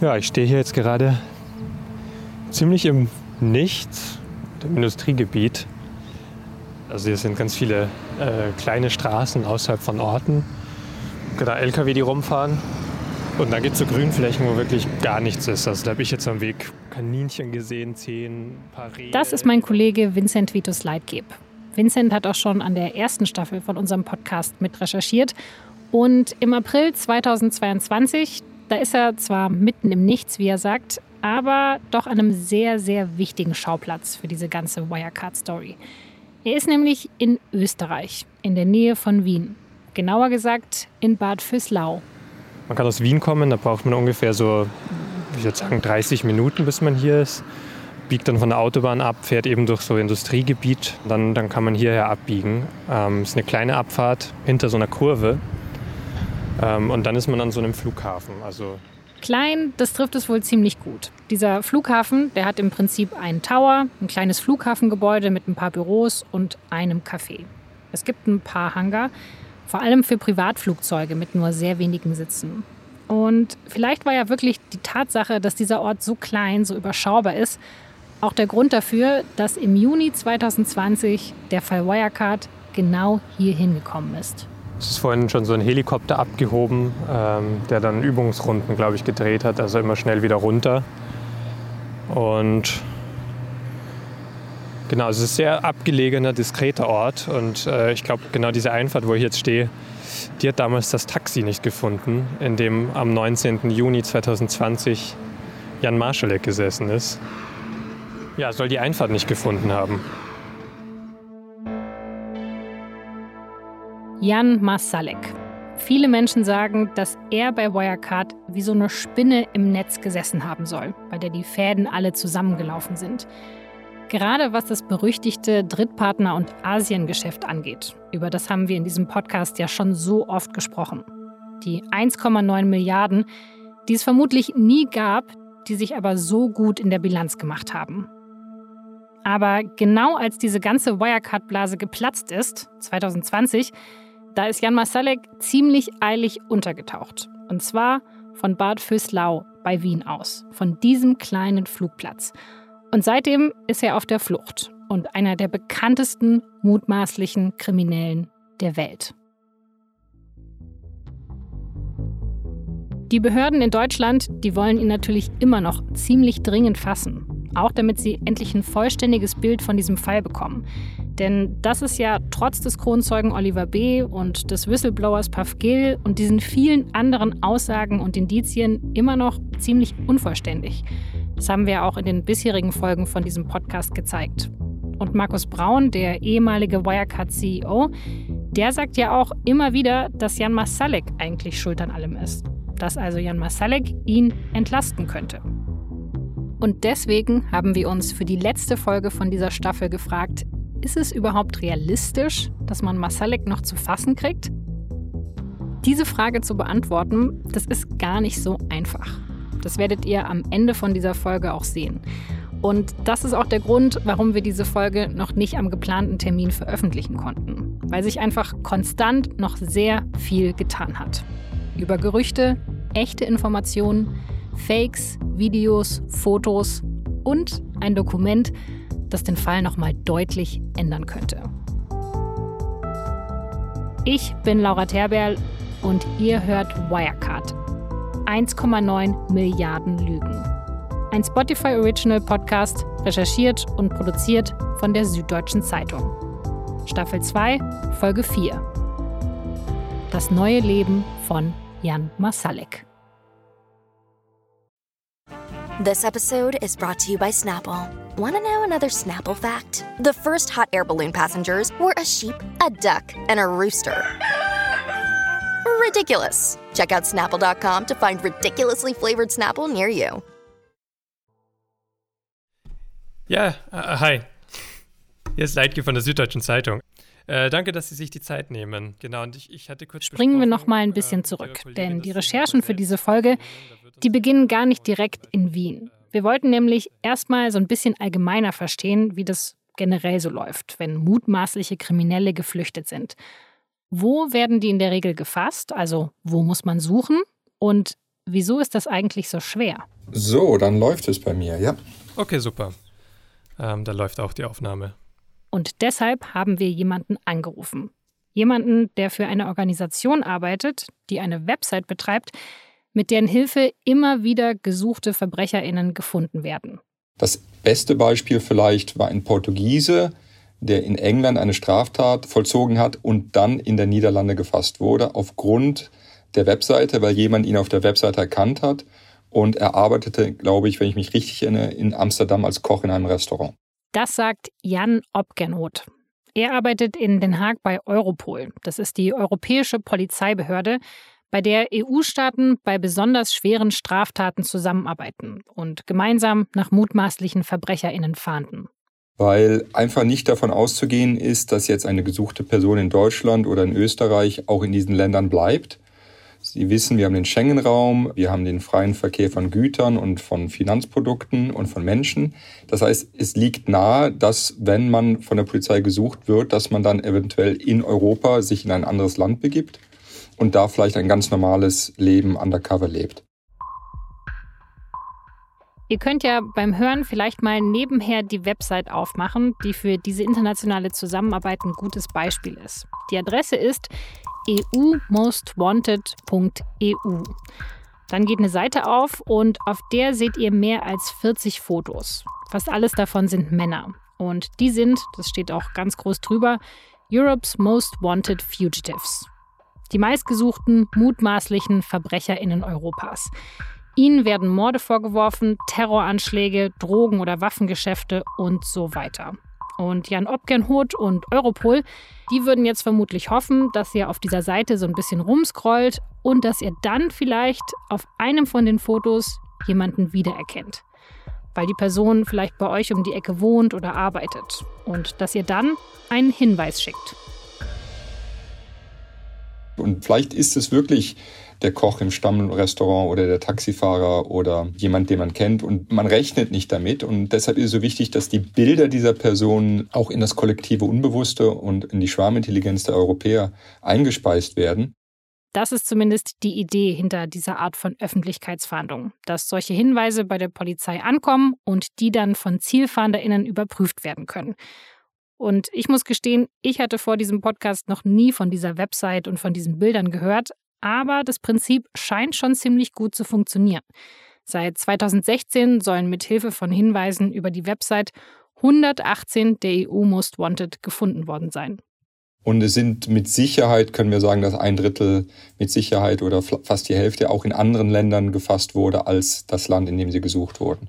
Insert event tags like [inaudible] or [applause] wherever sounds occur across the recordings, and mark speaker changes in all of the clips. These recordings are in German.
Speaker 1: Ja, ich stehe hier jetzt gerade ziemlich im Nichts, im Industriegebiet. Also hier sind ganz viele äh, kleine Straßen außerhalb von Orten. Da LKW, die rumfahren. Und dann geht es zu Grünflächen, wo wirklich gar nichts ist. Also da habe ich jetzt am Weg Kaninchen gesehen, zehn paar Rehe.
Speaker 2: Das ist mein Kollege Vincent Vitus Leitgeb. Vincent hat auch schon an der ersten Staffel von unserem Podcast mit recherchiert. Und im April 2022, da ist er zwar mitten im Nichts, wie er sagt, aber doch an einem sehr, sehr wichtigen Schauplatz für diese ganze Wirecard-Story. Er ist nämlich in Österreich, in der Nähe von Wien. Genauer gesagt in Bad Füßlau.
Speaker 1: Man kann aus Wien kommen, da braucht man ungefähr so, ich würde sagen, 30 Minuten, bis man hier ist. Biegt dann von der Autobahn ab, fährt eben durch so Industriegebiet. Dann, dann kann man hierher abbiegen. Ähm, ist eine kleine Abfahrt hinter so einer Kurve. Ähm, und dann ist man an so einem Flughafen. Also
Speaker 2: Klein, das trifft es wohl ziemlich gut. Dieser Flughafen, der hat im Prinzip einen Tower, ein kleines Flughafengebäude mit ein paar Büros und einem Café. Es gibt ein paar Hangar, vor allem für Privatflugzeuge mit nur sehr wenigen Sitzen. Und vielleicht war ja wirklich die Tatsache, dass dieser Ort so klein, so überschaubar ist, auch der Grund dafür, dass im Juni 2020 der Fall Wirecard genau hier hingekommen ist.
Speaker 1: Es ist vorhin schon so ein Helikopter abgehoben, ähm, der dann Übungsrunden, glaube ich, gedreht hat, also immer schnell wieder runter. Und genau, es ist ein sehr abgelegener, diskreter Ort. Und äh, ich glaube, genau diese Einfahrt, wo ich jetzt stehe, die hat damals das Taxi nicht gefunden, in dem am 19. Juni 2020 Jan Marschalek gesessen ist. Ja, soll die Einfahrt nicht gefunden haben.
Speaker 2: Jan Masalek. Viele Menschen sagen, dass er bei Wirecard wie so eine Spinne im Netz gesessen haben soll, bei der die Fäden alle zusammengelaufen sind. Gerade was das berüchtigte Drittpartner- und Asiengeschäft angeht. Über das haben wir in diesem Podcast ja schon so oft gesprochen. Die 1,9 Milliarden, die es vermutlich nie gab, die sich aber so gut in der Bilanz gemacht haben. Aber genau als diese ganze Wirecard-Blase geplatzt ist, 2020, da ist Jan Masalek ziemlich eilig untergetaucht. Und zwar von Bad Füßlau bei Wien aus, von diesem kleinen Flugplatz. Und seitdem ist er auf der Flucht und einer der bekanntesten mutmaßlichen Kriminellen der Welt. Die Behörden in Deutschland, die wollen ihn natürlich immer noch ziemlich dringend fassen, auch damit sie endlich ein vollständiges Bild von diesem Fall bekommen. Denn das ist ja trotz des Kronzeugen Oliver B. und des Whistleblowers Puff Gill und diesen vielen anderen Aussagen und Indizien immer noch ziemlich unvollständig. Das haben wir auch in den bisherigen Folgen von diesem Podcast gezeigt. Und Markus Braun, der ehemalige Wirecard-CEO, der sagt ja auch immer wieder, dass Jan Masalek eigentlich schuld an allem ist. Dass also Jan Masalek ihn entlasten könnte. Und deswegen haben wir uns für die letzte Folge von dieser Staffel gefragt, ist es überhaupt realistisch, dass man Masalek noch zu fassen kriegt? Diese Frage zu beantworten, das ist gar nicht so einfach. Das werdet ihr am Ende von dieser Folge auch sehen. Und das ist auch der Grund, warum wir diese Folge noch nicht am geplanten Termin veröffentlichen konnten. Weil sich einfach konstant noch sehr viel getan hat. Über Gerüchte, echte Informationen, Fakes, Videos, Fotos und ein Dokument, das den Fall nochmal deutlich ändern könnte. Ich bin Laura Terberl und ihr hört Wirecard. 1,9 Milliarden Lügen. Ein Spotify Original Podcast, recherchiert und produziert von der Süddeutschen Zeitung. Staffel 2, Folge 4. Das neue Leben von Jan Masalek.
Speaker 3: This episode is brought to you by Snapple. Want to know another Snapple fact? The first hot air balloon passengers were a sheep, a duck, and a rooster. Ridiculous. Check out snapple.com to find ridiculously flavored Snapple near you.
Speaker 1: Ja, äh, hi. Hier ist Leitke von der Süddeutschen Zeitung. Äh, danke, dass Sie sich die Zeit nehmen. Genau, und ich, ich hatte kurz.
Speaker 2: Springen wir noch mal ein bisschen äh, zurück, denn die Recherchen für diese Folge, die beginnen gar nicht direkt in Wien. Wir wollten nämlich erstmal so ein bisschen allgemeiner verstehen, wie das generell so läuft, wenn mutmaßliche Kriminelle geflüchtet sind. Wo werden die in der Regel gefasst? Also wo muss man suchen? Und wieso ist das eigentlich so schwer?
Speaker 4: So, dann läuft es bei mir, ja.
Speaker 1: Okay, super. Ähm, da läuft auch die Aufnahme.
Speaker 2: Und deshalb haben wir jemanden angerufen. Jemanden, der für eine Organisation arbeitet, die eine Website betreibt, mit deren Hilfe immer wieder gesuchte VerbrecherInnen gefunden werden.
Speaker 4: Das beste Beispiel vielleicht war ein Portugiese, der in England eine Straftat vollzogen hat und dann in der Niederlande gefasst wurde, aufgrund der Webseite, weil jemand ihn auf der Webseite erkannt hat. Und er arbeitete, glaube ich, wenn ich mich richtig erinnere, in Amsterdam als Koch in einem Restaurant.
Speaker 2: Das sagt Jan Obgenroth. Er arbeitet in Den Haag bei Europol. Das ist die europäische Polizeibehörde, bei der EU-Staaten bei besonders schweren Straftaten zusammenarbeiten und gemeinsam nach mutmaßlichen VerbrecherInnen fahnden
Speaker 4: weil einfach nicht davon auszugehen ist, dass jetzt eine gesuchte Person in Deutschland oder in Österreich auch in diesen Ländern bleibt. Sie wissen, wir haben den Schengen-Raum, wir haben den freien Verkehr von Gütern und von Finanzprodukten und von Menschen. Das heißt, es liegt nahe, dass wenn man von der Polizei gesucht wird, dass man dann eventuell in Europa sich in ein anderes Land begibt und da vielleicht ein ganz normales Leben undercover lebt.
Speaker 2: Ihr könnt ja beim Hören vielleicht mal nebenher die Website aufmachen, die für diese internationale Zusammenarbeit ein gutes Beispiel ist. Die Adresse ist eumostwanted.eu. Dann geht eine Seite auf und auf der seht ihr mehr als 40 Fotos. Fast alles davon sind Männer. Und die sind, das steht auch ganz groß drüber, Europe's Most Wanted Fugitives. Die meistgesuchten mutmaßlichen VerbrecherInnen Europas. Ihnen werden Morde vorgeworfen, Terroranschläge, Drogen- oder Waffengeschäfte und so weiter. Und Jan Obgenhoth und Europol, die würden jetzt vermutlich hoffen, dass ihr auf dieser Seite so ein bisschen rumscrollt und dass ihr dann vielleicht auf einem von den Fotos jemanden wiedererkennt. Weil die Person vielleicht bei euch um die Ecke wohnt oder arbeitet. Und dass ihr dann einen Hinweis schickt.
Speaker 4: Und vielleicht ist es wirklich der Koch im Stammrestaurant oder der Taxifahrer oder jemand, den man kennt. Und man rechnet nicht damit. Und deshalb ist es so wichtig, dass die Bilder dieser Person auch in das kollektive Unbewusste und in die Schwarmintelligenz der Europäer eingespeist werden.
Speaker 2: Das ist zumindest die Idee hinter dieser Art von Öffentlichkeitsfahndung, dass solche Hinweise bei der Polizei ankommen und die dann von ZielfahnderInnen überprüft werden können. Und ich muss gestehen, ich hatte vor diesem Podcast noch nie von dieser Website und von diesen Bildern gehört, aber das Prinzip scheint schon ziemlich gut zu funktionieren. Seit 2016 sollen mit Hilfe von Hinweisen über die Website 118 der EU Most Wanted gefunden worden sein.
Speaker 4: Und es sind mit Sicherheit, können wir sagen, dass ein Drittel mit Sicherheit oder fast die Hälfte auch in anderen Ländern gefasst wurde als das Land, in dem sie gesucht wurden.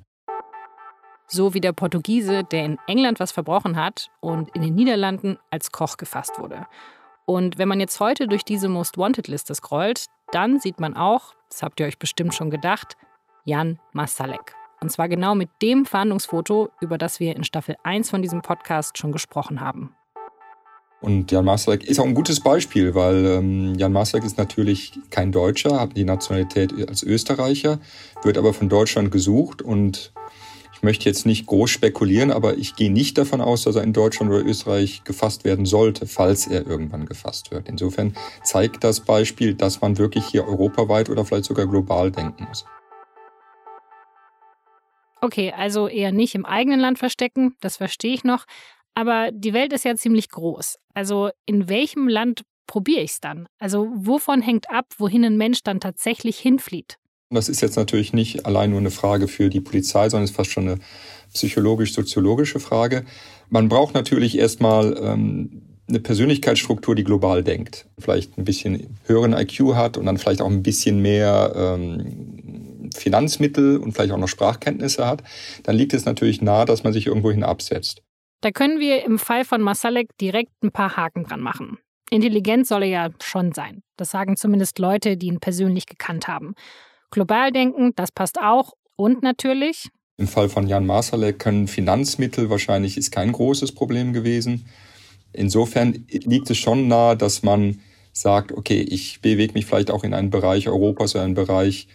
Speaker 2: So wie der Portugiese, der in England was verbrochen hat und in den Niederlanden als Koch gefasst wurde. Und wenn man jetzt heute durch diese Most Wanted-Liste scrollt, dann sieht man auch, das habt ihr euch bestimmt schon gedacht, Jan Masalek. Und zwar genau mit dem Fahndungsfoto, über das wir in Staffel 1 von diesem Podcast schon gesprochen haben.
Speaker 4: Und Jan Masalek ist auch ein gutes Beispiel, weil ähm, Jan Masalek ist natürlich kein Deutscher, hat die Nationalität als Österreicher, wird aber von Deutschland gesucht und ich möchte jetzt nicht groß spekulieren, aber ich gehe nicht davon aus, dass er in Deutschland oder Österreich gefasst werden sollte, falls er irgendwann gefasst wird. Insofern zeigt das Beispiel, dass man wirklich hier europaweit oder vielleicht sogar global denken muss.
Speaker 2: Okay, also eher nicht im eigenen Land verstecken, das verstehe ich noch. Aber die Welt ist ja ziemlich groß. Also in welchem Land probiere ich es dann? Also wovon hängt ab, wohin ein Mensch dann tatsächlich hinflieht?
Speaker 4: Das ist jetzt natürlich nicht allein nur eine Frage für die Polizei, sondern es ist fast schon eine psychologisch-soziologische Frage. Man braucht natürlich erstmal ähm, eine Persönlichkeitsstruktur, die global denkt. Vielleicht ein bisschen höheren IQ hat und dann vielleicht auch ein bisschen mehr ähm, Finanzmittel und vielleicht auch noch Sprachkenntnisse hat. Dann liegt es natürlich nahe, dass man sich irgendwohin absetzt.
Speaker 2: Da können wir im Fall von Masalek direkt ein paar Haken dran machen. Intelligent soll er ja schon sein. Das sagen zumindest Leute, die ihn persönlich gekannt haben. Global denken, das passt auch. Und natürlich.
Speaker 4: Im Fall von Jan Masalek können Finanzmittel wahrscheinlich ist kein großes Problem gewesen. Insofern liegt es schon nahe, dass man sagt, okay, ich bewege mich vielleicht auch in einen Bereich Europas oder einen Bereich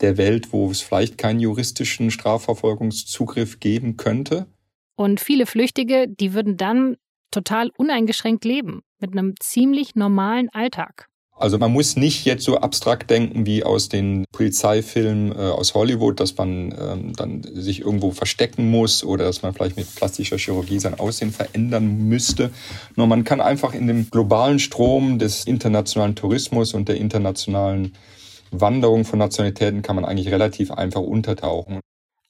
Speaker 4: der Welt, wo es vielleicht keinen juristischen Strafverfolgungszugriff geben könnte.
Speaker 2: Und viele Flüchtige, die würden dann total uneingeschränkt leben, mit einem ziemlich normalen Alltag.
Speaker 4: Also man muss nicht jetzt so abstrakt denken wie aus den Polizeifilmen äh, aus Hollywood, dass man ähm, dann sich irgendwo verstecken muss oder dass man vielleicht mit plastischer Chirurgie sein Aussehen verändern müsste. Nur man kann einfach in dem globalen Strom des internationalen Tourismus und der internationalen Wanderung von Nationalitäten kann man eigentlich relativ einfach untertauchen.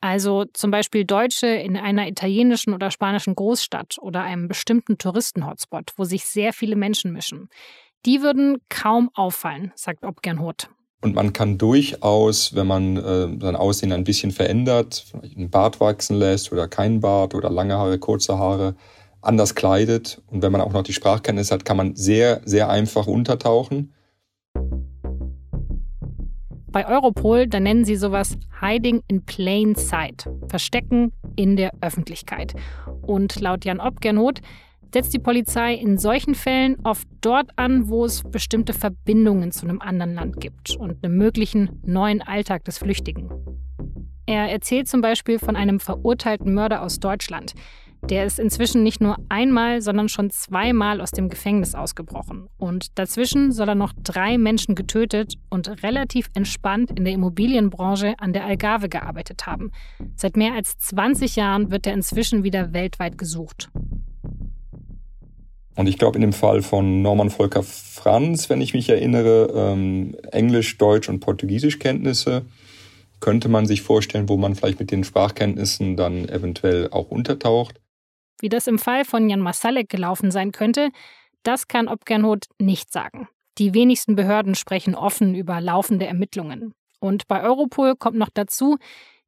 Speaker 2: Also zum Beispiel Deutsche in einer italienischen oder spanischen Großstadt oder einem bestimmten Touristenhotspot, wo sich sehr viele Menschen mischen. Die würden kaum auffallen, sagt Obgernhoth.
Speaker 4: Und man kann durchaus, wenn man äh, sein Aussehen ein bisschen verändert, einen Bart wachsen lässt oder keinen Bart oder lange Haare, kurze Haare, anders kleidet und wenn man auch noch die Sprachkenntnis hat, kann man sehr, sehr einfach untertauchen.
Speaker 2: Bei Europol, da nennen sie sowas Hiding in Plain Sight, Verstecken in der Öffentlichkeit. Und laut Jan Obgernhoth setzt die Polizei in solchen Fällen oft dort an, wo es bestimmte Verbindungen zu einem anderen Land gibt und einem möglichen neuen Alltag des Flüchtigen. Er erzählt zum Beispiel von einem verurteilten Mörder aus Deutschland, der ist inzwischen nicht nur einmal, sondern schon zweimal aus dem Gefängnis ausgebrochen. Und dazwischen soll er noch drei Menschen getötet und relativ entspannt in der Immobilienbranche an der Algarve gearbeitet haben. Seit mehr als 20 Jahren wird er inzwischen wieder weltweit gesucht.
Speaker 4: Und ich glaube, in dem Fall von Norman Volker Franz, wenn ich mich erinnere, ähm, Englisch, Deutsch und Portugiesisch Kenntnisse, könnte man sich vorstellen, wo man vielleicht mit den Sprachkenntnissen dann eventuell auch untertaucht.
Speaker 2: Wie das im Fall von Jan Masalek gelaufen sein könnte, das kann Obgernhoth nicht sagen. Die wenigsten Behörden sprechen offen über laufende Ermittlungen. Und bei Europol kommt noch dazu,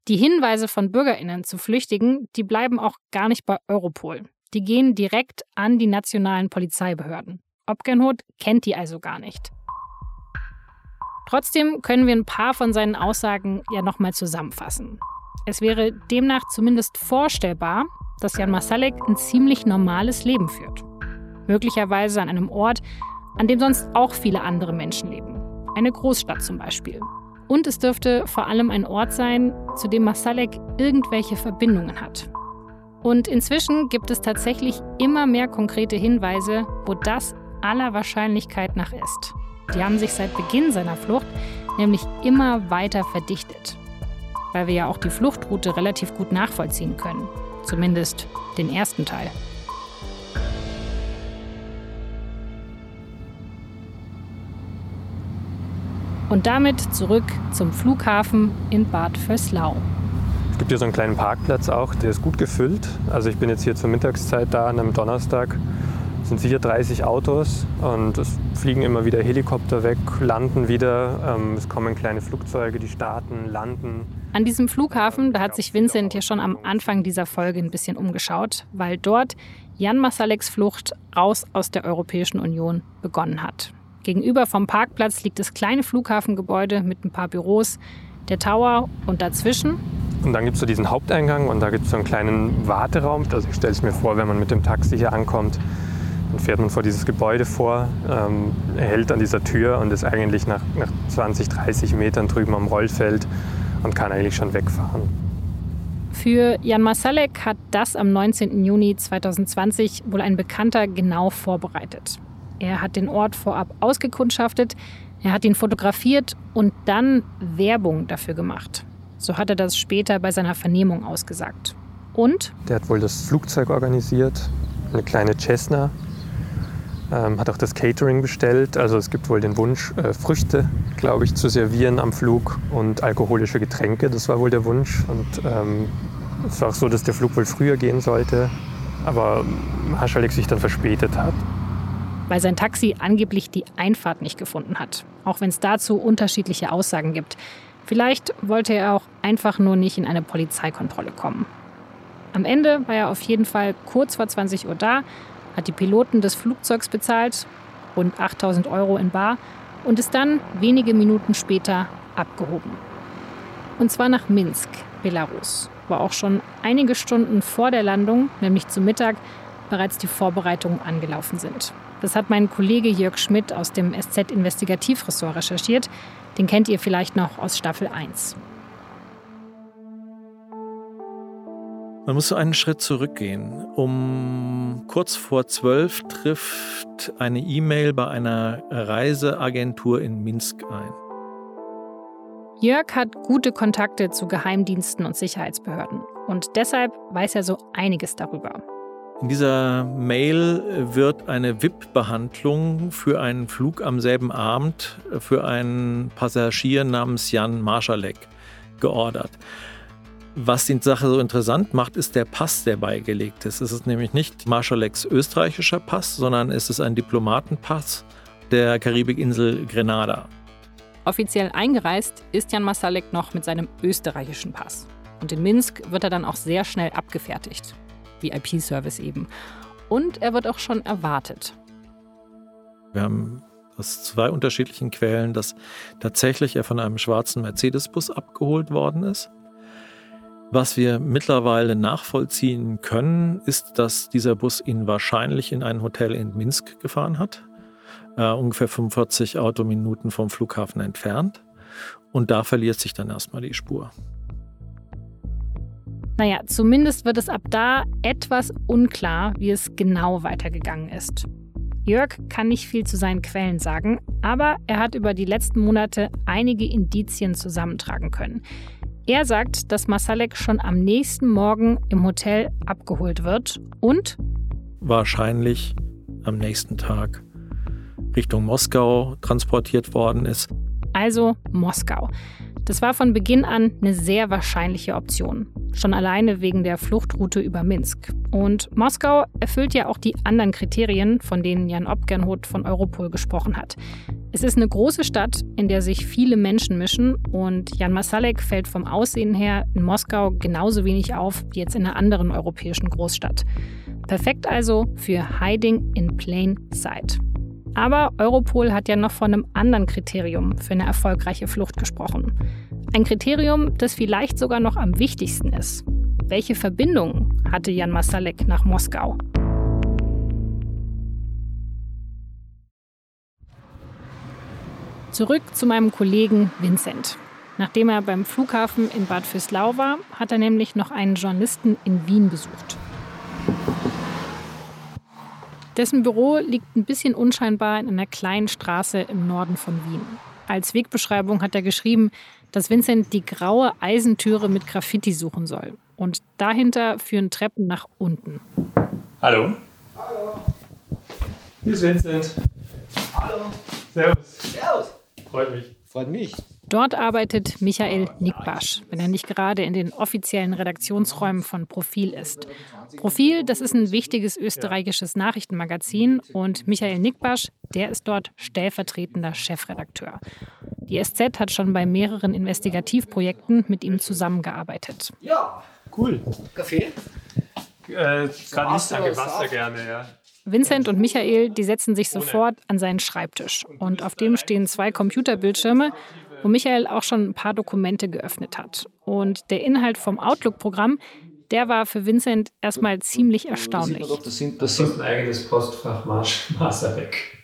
Speaker 2: die Hinweise von Bürgerinnen zu Flüchtigen, die bleiben auch gar nicht bei Europol. Die gehen direkt an die nationalen Polizeibehörden. Obgernhoth kennt die also gar nicht. Trotzdem können wir ein paar von seinen Aussagen ja nochmal zusammenfassen. Es wäre demnach zumindest vorstellbar, dass Jan Masalek ein ziemlich normales Leben führt. Möglicherweise an einem Ort, an dem sonst auch viele andere Menschen leben. Eine Großstadt zum Beispiel. Und es dürfte vor allem ein Ort sein, zu dem Masalek irgendwelche Verbindungen hat. Und inzwischen gibt es tatsächlich immer mehr konkrete Hinweise, wo das aller Wahrscheinlichkeit nach ist. Die haben sich seit Beginn seiner Flucht nämlich immer weiter verdichtet. Weil wir ja auch die Fluchtroute relativ gut nachvollziehen können. Zumindest den ersten Teil. Und damit zurück zum Flughafen in Bad Vöslau.
Speaker 1: Gibt hier so einen kleinen Parkplatz auch, der ist gut gefüllt. Also ich bin jetzt hier zur Mittagszeit da an einem Donnerstag. Es sind sicher 30 Autos und es fliegen immer wieder Helikopter weg, landen wieder. Ähm, es kommen kleine Flugzeuge, die starten, landen.
Speaker 2: An diesem Flughafen, da hat sich Vincent ja schon am Anfang dieser Folge ein bisschen umgeschaut, weil dort Jan Masaleks Flucht raus aus der Europäischen Union begonnen hat. Gegenüber vom Parkplatz liegt das kleine Flughafengebäude mit ein paar Büros, der Tower und dazwischen.
Speaker 1: Und dann gibt es so diesen Haupteingang und da gibt es so einen kleinen Warteraum. Also ich stelle es mir vor, wenn man mit dem Taxi hier ankommt, dann fährt man vor dieses Gebäude vor, ähm, hält an dieser Tür und ist eigentlich nach, nach 20, 30 Metern drüben am Rollfeld und kann eigentlich schon wegfahren.
Speaker 2: Für Jan Masalek hat das am 19. Juni 2020 wohl ein Bekannter genau vorbereitet. Er hat den Ort vorab ausgekundschaftet, er hat ihn fotografiert und dann Werbung dafür gemacht. So hat er das später bei seiner Vernehmung ausgesagt. Und?
Speaker 1: Der hat wohl das Flugzeug organisiert, eine kleine Cessna, ähm, hat auch das Catering bestellt. Also es gibt wohl den Wunsch, äh, Früchte, glaube ich, zu servieren am Flug und alkoholische Getränke. Das war wohl der Wunsch. Und ähm, es war auch so, dass der Flug wohl früher gehen sollte, aber Marschalek sich dann verspätet hat.
Speaker 2: Weil sein Taxi angeblich die Einfahrt nicht gefunden hat. Auch wenn es dazu unterschiedliche Aussagen gibt. Vielleicht wollte er auch einfach nur nicht in eine Polizeikontrolle kommen. Am Ende war er auf jeden Fall kurz vor 20 Uhr da, hat die Piloten des Flugzeugs bezahlt, rund 8000 Euro in Bar, und ist dann wenige Minuten später abgehoben. Und zwar nach Minsk, Belarus, wo auch schon einige Stunden vor der Landung, nämlich zu Mittag, bereits die Vorbereitungen angelaufen sind. Das hat mein Kollege Jörg Schmidt aus dem SZ-Investigativressort recherchiert. Den kennt ihr vielleicht noch aus Staffel 1.
Speaker 5: Man muss so einen Schritt zurückgehen. Um kurz vor zwölf trifft eine E-Mail bei einer Reiseagentur in Minsk ein.
Speaker 2: Jörg hat gute Kontakte zu Geheimdiensten und Sicherheitsbehörden und deshalb weiß er so einiges darüber.
Speaker 5: In dieser Mail wird eine VIP-Behandlung für einen Flug am selben Abend für einen Passagier namens Jan Marschalek geordert. Was die Sache so interessant macht, ist der Pass, der beigelegt ist. Es ist nämlich nicht Marschaleks österreichischer Pass, sondern es ist ein Diplomatenpass der Karibikinsel Grenada.
Speaker 2: Offiziell eingereist ist Jan Masalek noch mit seinem österreichischen Pass. Und in Minsk wird er dann auch sehr schnell abgefertigt. VIP-Service eben. Und er wird auch schon erwartet.
Speaker 5: Wir haben aus zwei unterschiedlichen Quellen, dass tatsächlich er von einem schwarzen Mercedes-Bus abgeholt worden ist. Was wir mittlerweile nachvollziehen können, ist, dass dieser Bus ihn wahrscheinlich in ein Hotel in Minsk gefahren hat, äh, ungefähr 45 Autominuten vom Flughafen entfernt. Und da verliert sich dann erstmal die Spur.
Speaker 2: Naja, zumindest wird es ab da etwas unklar, wie es genau weitergegangen ist. Jörg kann nicht viel zu seinen Quellen sagen, aber er hat über die letzten Monate einige Indizien zusammentragen können. Er sagt, dass Masalek schon am nächsten Morgen im Hotel abgeholt wird und
Speaker 5: wahrscheinlich am nächsten Tag Richtung Moskau transportiert worden ist.
Speaker 2: Also Moskau. Das war von Beginn an eine sehr wahrscheinliche Option. Schon alleine wegen der Fluchtroute über Minsk. Und Moskau erfüllt ja auch die anderen Kriterien, von denen Jan Obgernhoth von Europol gesprochen hat. Es ist eine große Stadt, in der sich viele Menschen mischen und Jan Masalek fällt vom Aussehen her in Moskau genauso wenig auf wie jetzt in einer anderen europäischen Großstadt. Perfekt also für Hiding in Plain Sight. Aber Europol hat ja noch von einem anderen Kriterium für eine erfolgreiche Flucht gesprochen. Ein Kriterium, das vielleicht sogar noch am wichtigsten ist. Welche Verbindung hatte Jan Masalek nach Moskau? Zurück zu meinem Kollegen Vincent. Nachdem er beim Flughafen in Bad Fürslau war, hat er nämlich noch einen Journalisten in Wien besucht. Dessen Büro liegt ein bisschen unscheinbar in einer kleinen Straße im Norden von Wien. Als Wegbeschreibung hat er geschrieben, dass Vincent die graue Eisentüre mit Graffiti suchen soll. Und dahinter führen Treppen nach unten.
Speaker 1: Hallo. Hallo. Hier ist Vincent.
Speaker 6: Hallo.
Speaker 1: Servus.
Speaker 6: Servus.
Speaker 1: Freut mich.
Speaker 6: Freut mich.
Speaker 2: Dort arbeitet Michael Nickbasch, wenn er nicht gerade in den offiziellen Redaktionsräumen von Profil ist. Profil, das ist ein wichtiges österreichisches Nachrichtenmagazin und Michael Nickbasch, der ist dort stellvertretender Chefredakteur. Die SZ hat schon bei mehreren Investigativprojekten mit ihm zusammengearbeitet.
Speaker 6: Ja,
Speaker 1: cool.
Speaker 6: Kaffee?
Speaker 1: Äh, danke, Wasser gerne, ja.
Speaker 2: Vincent und Michael, die setzen sich sofort an seinen Schreibtisch. Und auf dem stehen zwei Computerbildschirme, wo Michael auch schon ein paar Dokumente geöffnet hat. Und der Inhalt vom Outlook-Programm, der war für Vincent erstmal ziemlich erstaunlich.
Speaker 1: Das sind, das sind ein eigenes Postfach Masterweg.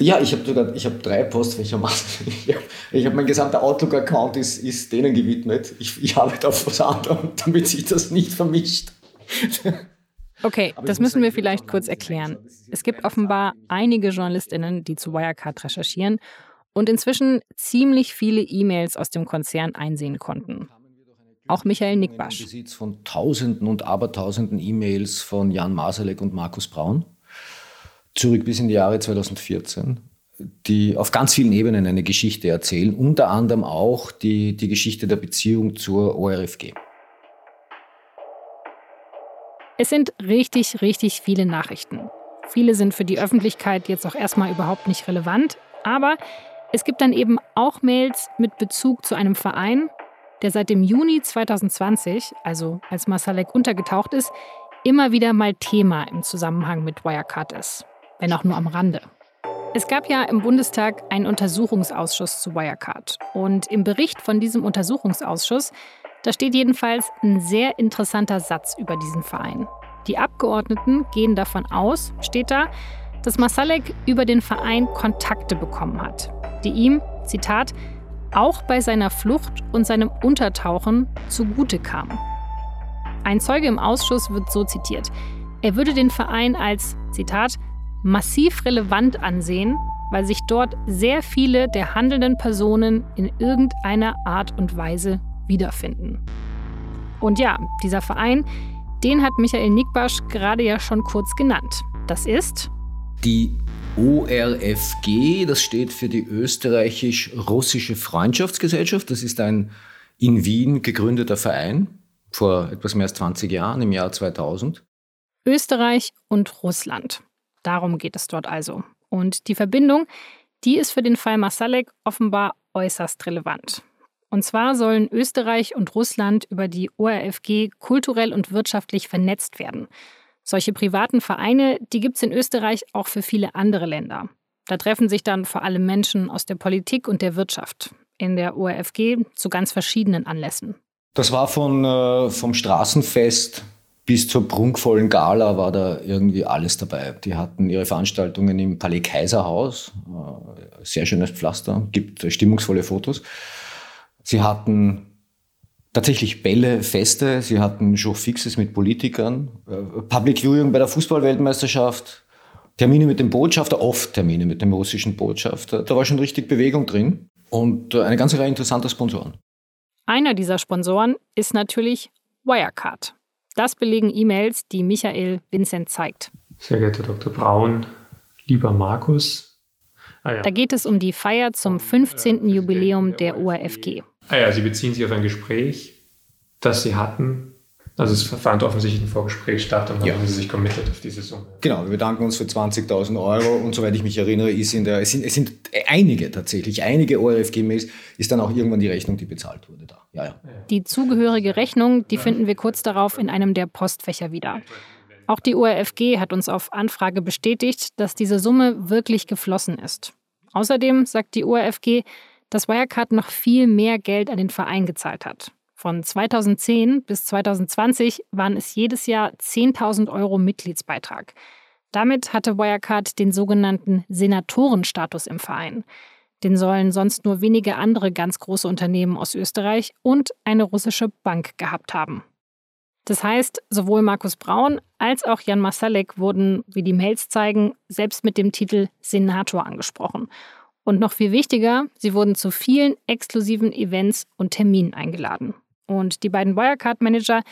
Speaker 6: Ja, ich habe sogar, ich habe drei Postfächer. Ich habe hab, mein gesamter Outlook-Account ist, ist denen gewidmet. Ich, ich arbeite auf was anderem, damit sich das nicht vermischt.
Speaker 2: Okay, das müssen wir vielleicht kurz erklären. Es gibt offenbar einige JournalistInnen, die zu Wirecard recherchieren und inzwischen ziemlich viele E-Mails aus dem Konzern einsehen konnten. Auch Michael Nickbasch.
Speaker 6: Besitz von Tausenden und Abertausenden E-Mails von Jan Masalek und Markus Braun. Zurück bis in die Jahre 2014 die auf ganz vielen Ebenen eine Geschichte erzählen, unter anderem auch die, die Geschichte der Beziehung zur ORFG.
Speaker 2: Es sind richtig, richtig viele Nachrichten. Viele sind für die Öffentlichkeit jetzt auch erstmal überhaupt nicht relevant, aber es gibt dann eben auch Mails mit Bezug zu einem Verein, der seit dem Juni 2020, also als Masalek untergetaucht ist, immer wieder mal Thema im Zusammenhang mit Wirecard ist, wenn auch nur am Rande. Es gab ja im Bundestag einen Untersuchungsausschuss zu Wirecard. Und im Bericht von diesem Untersuchungsausschuss, da steht jedenfalls ein sehr interessanter Satz über diesen Verein. Die Abgeordneten gehen davon aus, steht da, dass Masalek über den Verein Kontakte bekommen hat die ihm, Zitat, auch bei seiner Flucht und seinem Untertauchen zugute kamen. Ein Zeuge im Ausschuss wird so zitiert. Er würde den Verein als, Zitat, massiv relevant ansehen, weil sich dort sehr viele der handelnden Personen in irgendeiner Art und Weise wiederfinden. Und ja, dieser Verein, den hat Michael Nickbasch gerade ja schon kurz genannt. Das ist
Speaker 6: die ORFG, das steht für die Österreichisch-Russische Freundschaftsgesellschaft. Das ist ein in Wien gegründeter Verein vor etwas mehr als 20 Jahren, im Jahr 2000.
Speaker 2: Österreich und Russland. Darum geht es dort also. Und die Verbindung, die ist für den Fall Masalek offenbar äußerst relevant. Und zwar sollen Österreich und Russland über die ORFG kulturell und wirtschaftlich vernetzt werden. Solche privaten Vereine, die gibt es in Österreich auch für viele andere Länder. Da treffen sich dann vor allem Menschen aus der Politik und der Wirtschaft. In der ORFG zu ganz verschiedenen Anlässen.
Speaker 6: Das war von, äh, vom Straßenfest bis zur prunkvollen Gala war da irgendwie alles dabei. Die hatten ihre Veranstaltungen im Palais Kaiserhaus, äh, sehr schönes Pflaster, gibt stimmungsvolle Fotos. Sie hatten tatsächlich Bälle, Feste, sie hatten Showfixes mit Politikern, äh, Public Viewing bei der Fußballweltmeisterschaft, Termine mit dem Botschafter, oft Termine mit dem russischen Botschafter. Da war schon richtig Bewegung drin und äh, eine ganze Reihe interessanter Sponsoren.
Speaker 2: Einer dieser Sponsoren ist natürlich Wirecard. Das belegen E-Mails, die Michael Vincent zeigt.
Speaker 1: Sehr geehrter Dr. Braun, lieber Markus.
Speaker 2: Ah, ja. Da geht es um die Feier zum 15. Jubiläum der ORFG.
Speaker 1: Ah ja, Sie beziehen sich auf ein Gespräch, das Sie hatten also es fand offensichtlich ein Vorgespräch statt und dann ja. haben Sie sich committed auf diese Summe.
Speaker 6: Genau, wir bedanken uns für 20.000 Euro und soweit ich mich erinnere, ist in der, es sind, es sind einige tatsächlich, einige ORFG-Mails, ist dann auch irgendwann die Rechnung, die bezahlt wurde da. Ja, ja.
Speaker 2: Die zugehörige Rechnung, die finden wir kurz darauf in einem der Postfächer wieder. Auch die ORFG hat uns auf Anfrage bestätigt, dass diese Summe wirklich geflossen ist. Außerdem sagt die ORFG, dass Wirecard noch viel mehr Geld an den Verein gezahlt hat. Von 2010 bis 2020 waren es jedes Jahr 10.000 Euro Mitgliedsbeitrag. Damit hatte Wirecard den sogenannten Senatorenstatus im Verein. Den sollen sonst nur wenige andere ganz große Unternehmen aus Österreich und eine russische Bank gehabt haben. Das heißt, sowohl Markus Braun als auch Jan Masalek wurden, wie die Mails zeigen, selbst mit dem Titel Senator angesprochen. Und noch viel wichtiger, sie wurden zu vielen exklusiven Events und Terminen eingeladen. Und die beiden Wirecard-Manager,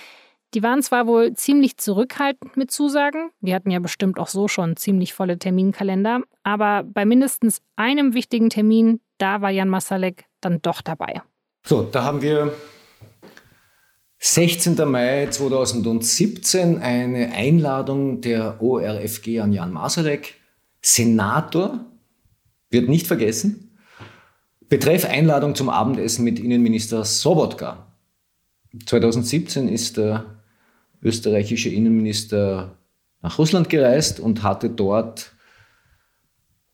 Speaker 2: die waren zwar wohl ziemlich zurückhaltend mit Zusagen, die hatten ja bestimmt auch so schon ziemlich volle Terminkalender, aber bei mindestens einem wichtigen Termin, da war Jan Masalek dann doch dabei.
Speaker 6: So, da haben wir 16. Mai 2017 eine Einladung der ORFG an Jan Masalek, Senator, wird nicht vergessen. Betreff Einladung zum Abendessen mit Innenminister Sobotka. 2017 ist der österreichische Innenminister nach Russland gereist und hatte dort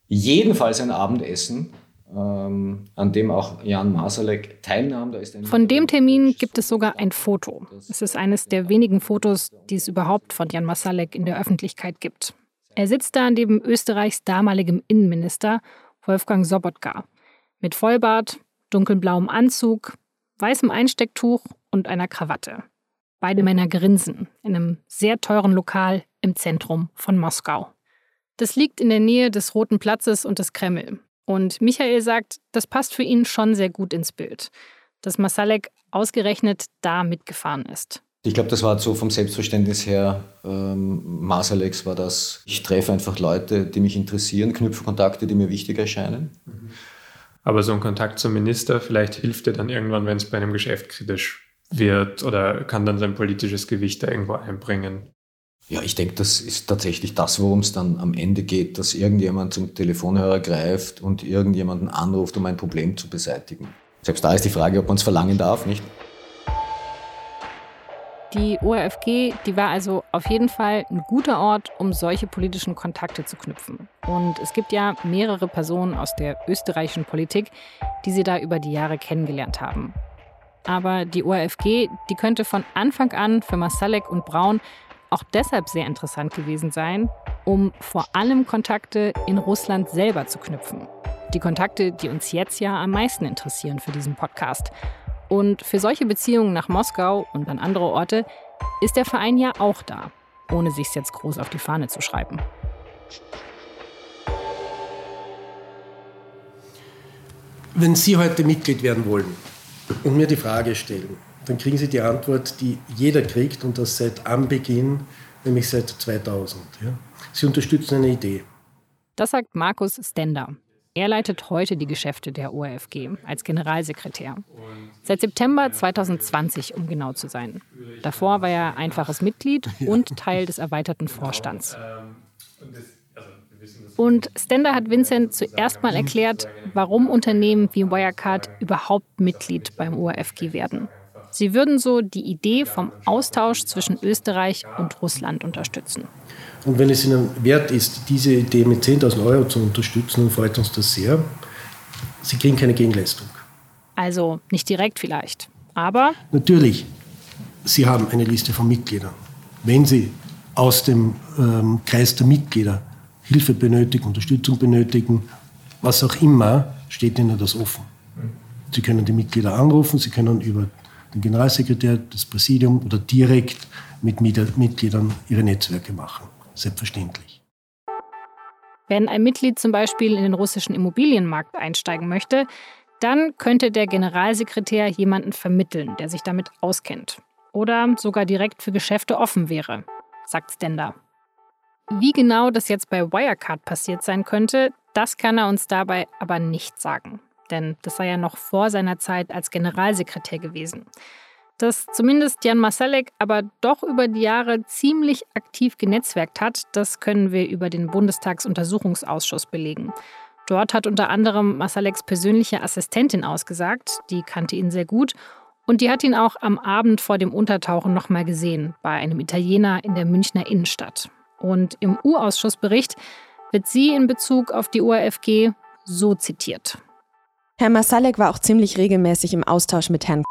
Speaker 6: jedenfalls ein Abendessen, ähm, an dem auch Jan Masalek teilnahm.
Speaker 2: Von dem Termin gibt es sogar ein Foto. Es ist eines der wenigen Fotos, die es überhaupt von Jan Masalek in der Öffentlichkeit gibt. Er sitzt da neben Österreichs damaligem Innenminister Wolfgang Sobotka mit Vollbart, dunkelblauem Anzug, weißem Einstecktuch und einer Krawatte. Beide Männer grinsen in einem sehr teuren Lokal im Zentrum von Moskau. Das liegt in der Nähe des Roten Platzes und des Kreml. Und Michael sagt, das passt für ihn schon sehr gut ins Bild, dass Masalek ausgerechnet da mitgefahren ist.
Speaker 6: Ich glaube, das war so vom Selbstverständnis her, ähm, Masaleks war das, ich treffe einfach Leute, die mich interessieren, knüpfe Kontakte, die mir wichtig erscheinen. Mhm.
Speaker 1: Aber so ein Kontakt zum Minister, vielleicht hilft dir dann irgendwann, wenn es bei einem Geschäft kritisch wird oder kann dann sein politisches Gewicht da irgendwo einbringen.
Speaker 6: Ja, ich denke, das ist tatsächlich das, worum es dann am Ende geht, dass irgendjemand zum Telefonhörer greift und irgendjemanden anruft, um ein Problem zu beseitigen. Selbst da ist die Frage, ob man es verlangen darf, nicht?
Speaker 2: Die ORFG, die war also auf jeden Fall ein guter Ort, um solche politischen Kontakte zu knüpfen. Und es gibt ja mehrere Personen aus der österreichischen Politik, die sie da über die Jahre kennengelernt haben. Aber die ORFG, die könnte von Anfang an für Masalek und Braun auch deshalb sehr interessant gewesen sein, um vor allem Kontakte in Russland selber zu knüpfen. Die Kontakte, die uns jetzt ja am meisten interessieren für diesen Podcast. Und für solche Beziehungen nach Moskau und an andere Orte, ist der Verein ja auch da, ohne sich jetzt groß auf die Fahne zu schreiben.
Speaker 7: Wenn Sie heute Mitglied werden wollen und mir die Frage stellen, dann kriegen Sie die Antwort, die jeder kriegt und das seit Anbeginn, nämlich seit 2000. Ja. Sie unterstützen eine Idee.
Speaker 2: Das sagt Markus Stender. Er leitet heute die Geschäfte der ORFG als Generalsekretär. Seit September 2020, um genau zu sein. Davor war er einfaches Mitglied [laughs] und Teil des erweiterten Vorstands. Und Stender hat Vincent zuerst mal erklärt, warum Unternehmen wie Wirecard überhaupt Mitglied beim ORFG werden. Sie würden so die Idee vom Austausch zwischen Österreich und Russland unterstützen.
Speaker 7: Und wenn es Ihnen wert ist, diese Idee mit 10.000 Euro zu unterstützen, dann freut uns das sehr. Sie kriegen keine Gegenleistung.
Speaker 2: Also nicht direkt vielleicht, aber.
Speaker 7: Natürlich, Sie haben eine Liste von Mitgliedern. Wenn Sie aus dem ähm, Kreis der Mitglieder Hilfe benötigen, Unterstützung benötigen, was auch immer, steht Ihnen das offen. Sie können die Mitglieder anrufen, Sie können über den Generalsekretär, das Präsidium oder direkt mit Mitgliedern ihre Netzwerke machen. Selbstverständlich.
Speaker 2: Wenn ein Mitglied zum Beispiel in den russischen Immobilienmarkt einsteigen möchte, dann könnte der Generalsekretär jemanden vermitteln, der sich damit auskennt. Oder sogar direkt für Geschäfte offen wäre, sagt Stender. Wie genau das jetzt bei Wirecard passiert sein könnte, das kann er uns dabei aber nicht sagen denn das sei ja noch vor seiner Zeit als Generalsekretär gewesen. Dass zumindest Jan Masalek aber doch über die Jahre ziemlich aktiv genetzwerkt hat, das können wir über den Bundestagsuntersuchungsausschuss belegen. Dort hat unter anderem Masaleks persönliche Assistentin ausgesagt, die kannte ihn sehr gut und die hat ihn auch am Abend vor dem Untertauchen nochmal gesehen, bei einem Italiener in der Münchner Innenstadt. Und im U-Ausschussbericht wird sie in Bezug auf die ORFG so zitiert.
Speaker 8: Herr Masalek war auch ziemlich regelmäßig im Austausch mit Herrn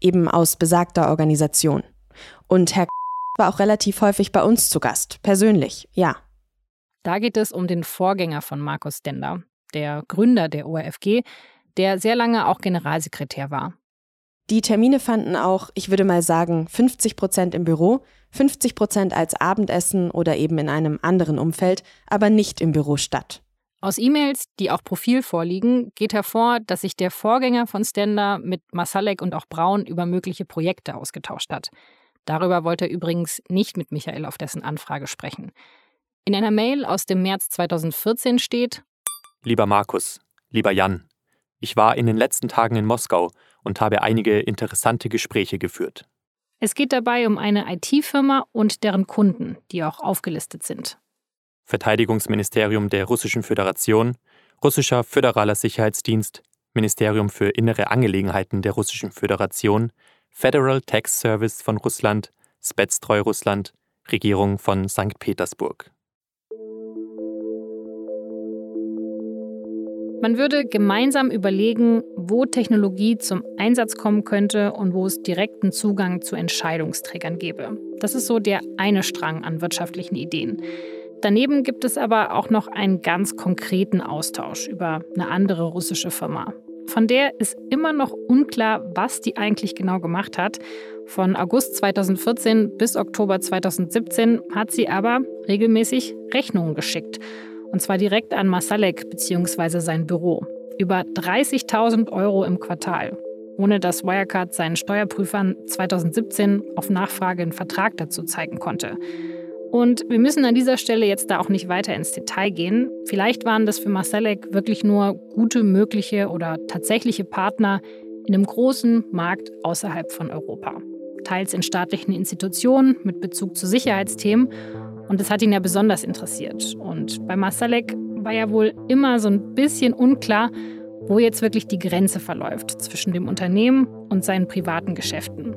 Speaker 8: eben aus besagter Organisation. Und Herr war auch relativ häufig bei uns zu Gast, persönlich, ja.
Speaker 2: Da geht es um den Vorgänger von Markus Stender, der Gründer der ORFG, der sehr lange auch Generalsekretär war.
Speaker 8: Die Termine fanden auch, ich würde mal sagen, 50 Prozent im Büro, 50 Prozent als Abendessen oder eben in einem anderen Umfeld, aber nicht im Büro statt.
Speaker 2: Aus E-Mails, die auch Profil vorliegen, geht hervor, dass sich der Vorgänger von Stender mit Masalek und auch Braun über mögliche Projekte ausgetauscht hat. Darüber wollte er übrigens nicht mit Michael auf dessen Anfrage sprechen. In einer Mail aus dem März 2014 steht:
Speaker 9: Lieber Markus, lieber Jan, ich war in den letzten Tagen in Moskau und habe einige interessante Gespräche geführt.
Speaker 2: Es geht dabei um eine IT-Firma und deren Kunden, die auch aufgelistet sind.
Speaker 9: Verteidigungsministerium der Russischen Föderation, Russischer Föderaler Sicherheitsdienst, Ministerium für innere Angelegenheiten der Russischen Föderation, Federal Tax Service von Russland, Spetstreu Russland, Regierung von St. Petersburg.
Speaker 2: Man würde gemeinsam überlegen, wo Technologie zum Einsatz kommen könnte und wo es direkten Zugang zu Entscheidungsträgern gäbe. Das ist so der eine Strang an wirtschaftlichen Ideen. Daneben gibt es aber auch noch einen ganz konkreten Austausch über eine andere russische Firma. Von der ist immer noch unklar, was die eigentlich genau gemacht hat. Von August 2014 bis Oktober 2017 hat sie aber regelmäßig Rechnungen geschickt. Und zwar direkt an Masalek bzw. sein Büro. Über 30.000 Euro im Quartal. Ohne dass Wirecard seinen Steuerprüfern 2017 auf Nachfrage einen Vertrag dazu zeigen konnte. Und wir müssen an dieser Stelle jetzt da auch nicht weiter ins Detail gehen. Vielleicht waren das für Marcellek wirklich nur gute mögliche oder tatsächliche Partner in einem großen Markt außerhalb von Europa. Teils in staatlichen Institutionen mit Bezug zu Sicherheitsthemen. Und das hat ihn ja besonders interessiert. Und bei Marcellek war ja wohl immer so ein bisschen unklar, wo jetzt wirklich die Grenze verläuft zwischen dem Unternehmen und seinen privaten Geschäften.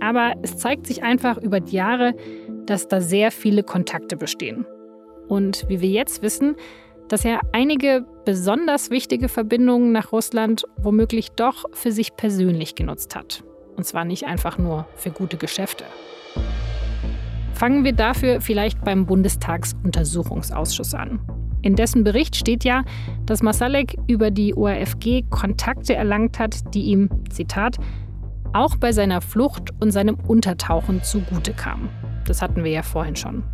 Speaker 2: Aber es zeigt sich einfach über die Jahre, dass da sehr viele Kontakte bestehen. Und wie wir jetzt wissen, dass er einige besonders wichtige Verbindungen nach Russland womöglich doch für sich persönlich genutzt hat. Und zwar nicht einfach nur für gute Geschäfte. Fangen wir dafür vielleicht beim Bundestagsuntersuchungsausschuss an. In dessen Bericht steht ja, dass Masalek über die ORFG Kontakte erlangt hat, die ihm, Zitat, auch bei seiner Flucht und seinem Untertauchen zugute kam. Das hatten wir ja vorhin schon.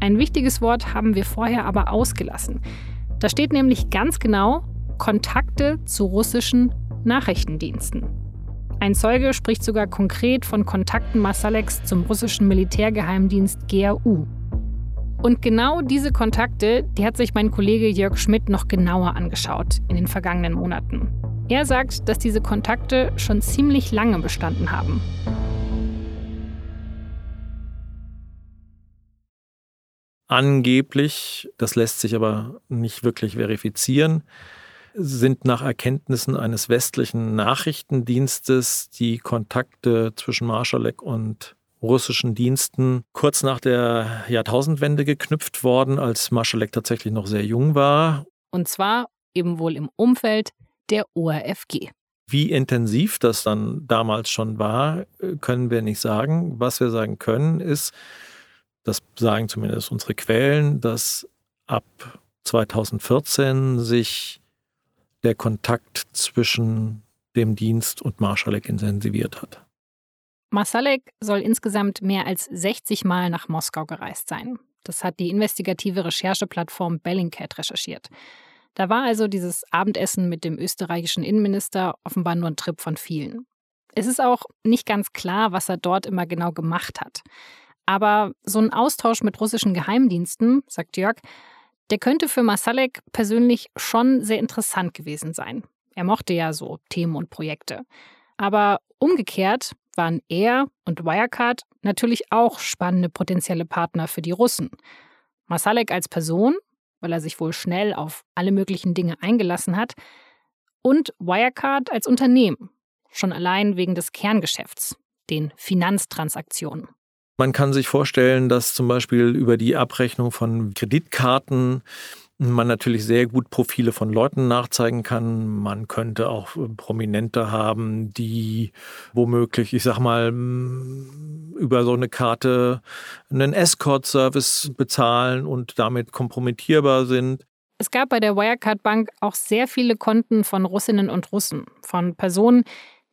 Speaker 2: Ein wichtiges Wort haben wir vorher aber ausgelassen. Da steht nämlich ganz genau Kontakte zu russischen Nachrichtendiensten. Ein Zeuge spricht sogar konkret von Kontakten Masaleks zum russischen Militärgeheimdienst GRU. Und genau diese Kontakte, die hat sich mein Kollege Jörg Schmidt noch genauer angeschaut in den vergangenen Monaten. Er sagt, dass diese Kontakte schon ziemlich lange bestanden haben.
Speaker 10: Angeblich, das lässt sich aber nicht wirklich verifizieren, sind nach Erkenntnissen eines westlichen Nachrichtendienstes die Kontakte zwischen Marschalek und russischen Diensten kurz nach der Jahrtausendwende geknüpft worden, als Marschalek tatsächlich noch sehr jung war.
Speaker 2: Und zwar eben wohl im Umfeld der ORFG.
Speaker 10: Wie intensiv das dann damals schon war, können wir nicht sagen. Was wir sagen können, ist, das sagen zumindest unsere Quellen, dass ab 2014 sich der Kontakt zwischen dem Dienst und Marschalek intensiviert hat.
Speaker 2: Marsalek soll insgesamt mehr als 60 Mal nach Moskau gereist sein. Das hat die investigative Rechercheplattform Bellingcat recherchiert. Da war also dieses Abendessen mit dem österreichischen Innenminister offenbar nur ein Trip von vielen. Es ist auch nicht ganz klar, was er dort immer genau gemacht hat. Aber so ein Austausch mit russischen Geheimdiensten, sagt Jörg, der könnte für Masalek persönlich schon sehr interessant gewesen sein. Er mochte ja so Themen und Projekte. Aber umgekehrt waren er und Wirecard natürlich auch spannende potenzielle Partner für die Russen. Masalek als Person, weil er sich wohl schnell auf alle möglichen Dinge eingelassen hat, und Wirecard als Unternehmen, schon allein wegen des Kerngeschäfts, den Finanztransaktionen.
Speaker 10: Man kann sich vorstellen, dass zum Beispiel über die Abrechnung von Kreditkarten man natürlich sehr gut Profile von Leuten nachzeigen kann. Man könnte auch Prominente haben, die womöglich, ich sag mal, über so eine Karte einen Escort-Service bezahlen und damit kompromittierbar sind.
Speaker 2: Es gab bei der Wirecard Bank auch sehr viele Konten von Russinnen und Russen, von Personen,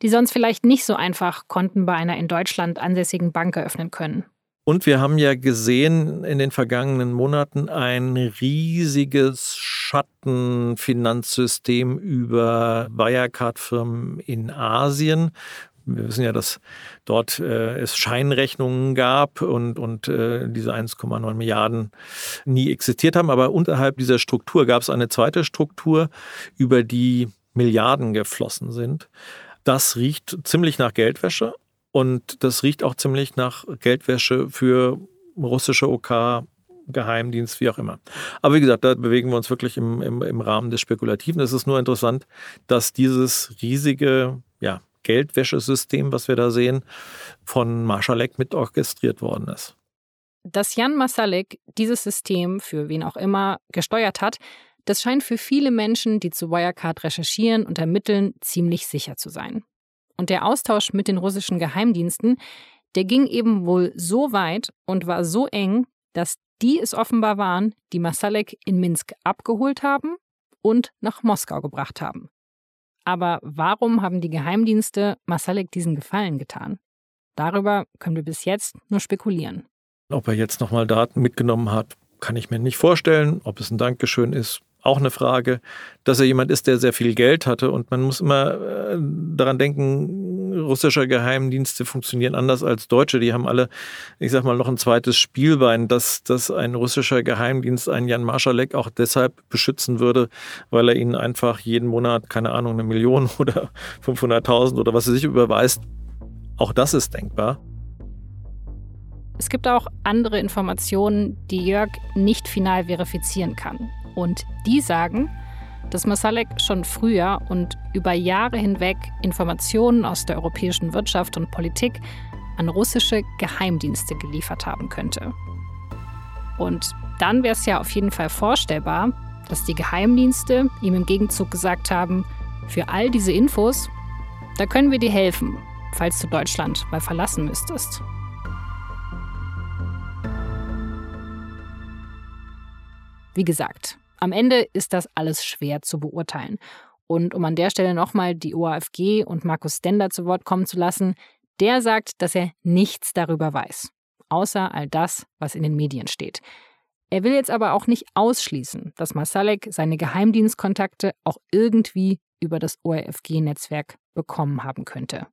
Speaker 2: die sonst vielleicht nicht so einfach Konten bei einer in Deutschland ansässigen Bank eröffnen können.
Speaker 10: Und wir haben ja gesehen in den vergangenen Monaten ein riesiges Schattenfinanzsystem über Wirecard-Firmen in Asien. Wir wissen ja, dass dort äh, es Scheinrechnungen gab und, und äh, diese 1,9 Milliarden nie existiert haben. Aber unterhalb dieser Struktur gab es eine zweite Struktur, über die Milliarden geflossen sind. Das riecht ziemlich nach Geldwäsche und das riecht auch ziemlich nach Geldwäsche für russische OK, Geheimdienst, wie auch immer. Aber wie gesagt, da bewegen wir uns wirklich im, im, im Rahmen des Spekulativen. Es ist nur interessant, dass dieses riesige ja, Geldwäschesystem, was wir da sehen, von Marschalek mit orchestriert worden ist.
Speaker 2: Dass Jan Masalek dieses System für wen auch immer gesteuert hat, das scheint für viele Menschen, die zu Wirecard recherchieren und ermitteln, ziemlich sicher zu sein. Und der Austausch mit den russischen Geheimdiensten, der ging eben wohl so weit und war so eng, dass die es offenbar waren, die Masalek in Minsk abgeholt haben und nach Moskau gebracht haben. Aber warum haben die Geheimdienste Masalek diesen Gefallen getan? Darüber können wir bis jetzt nur spekulieren.
Speaker 10: Ob er jetzt nochmal Daten mitgenommen hat, kann ich mir nicht vorstellen. Ob es ein Dankeschön ist, auch eine Frage, dass er jemand ist, der sehr viel Geld hatte. Und man muss immer äh, daran denken, russische Geheimdienste funktionieren anders als deutsche. Die haben alle, ich sag mal, noch ein zweites Spielbein, dass, dass ein russischer Geheimdienst einen Jan Marschalek auch deshalb beschützen würde, weil er ihnen einfach jeden Monat, keine Ahnung, eine Million [laughs] oder 500.000 oder was er sich überweist. Auch das ist denkbar.
Speaker 2: Es gibt auch andere Informationen, die Jörg nicht final verifizieren kann. Und die sagen, dass Masalek schon früher und über Jahre hinweg Informationen aus der europäischen Wirtschaft und Politik an russische Geheimdienste geliefert haben könnte. Und dann wäre es ja auf jeden Fall vorstellbar, dass die Geheimdienste ihm im Gegenzug gesagt haben, für all diese Infos, da können wir dir helfen, falls du Deutschland mal verlassen müsstest. Wie gesagt, am Ende ist das alles schwer zu beurteilen. Und um an der Stelle nochmal die OAFG und Markus Stender zu Wort kommen zu lassen, Der sagt, dass er nichts darüber weiß, außer all das, was in den Medien steht. Er will jetzt aber auch nicht ausschließen, dass Masalek seine Geheimdienstkontakte auch irgendwie über das ORFG-Netzwerk bekommen haben könnte.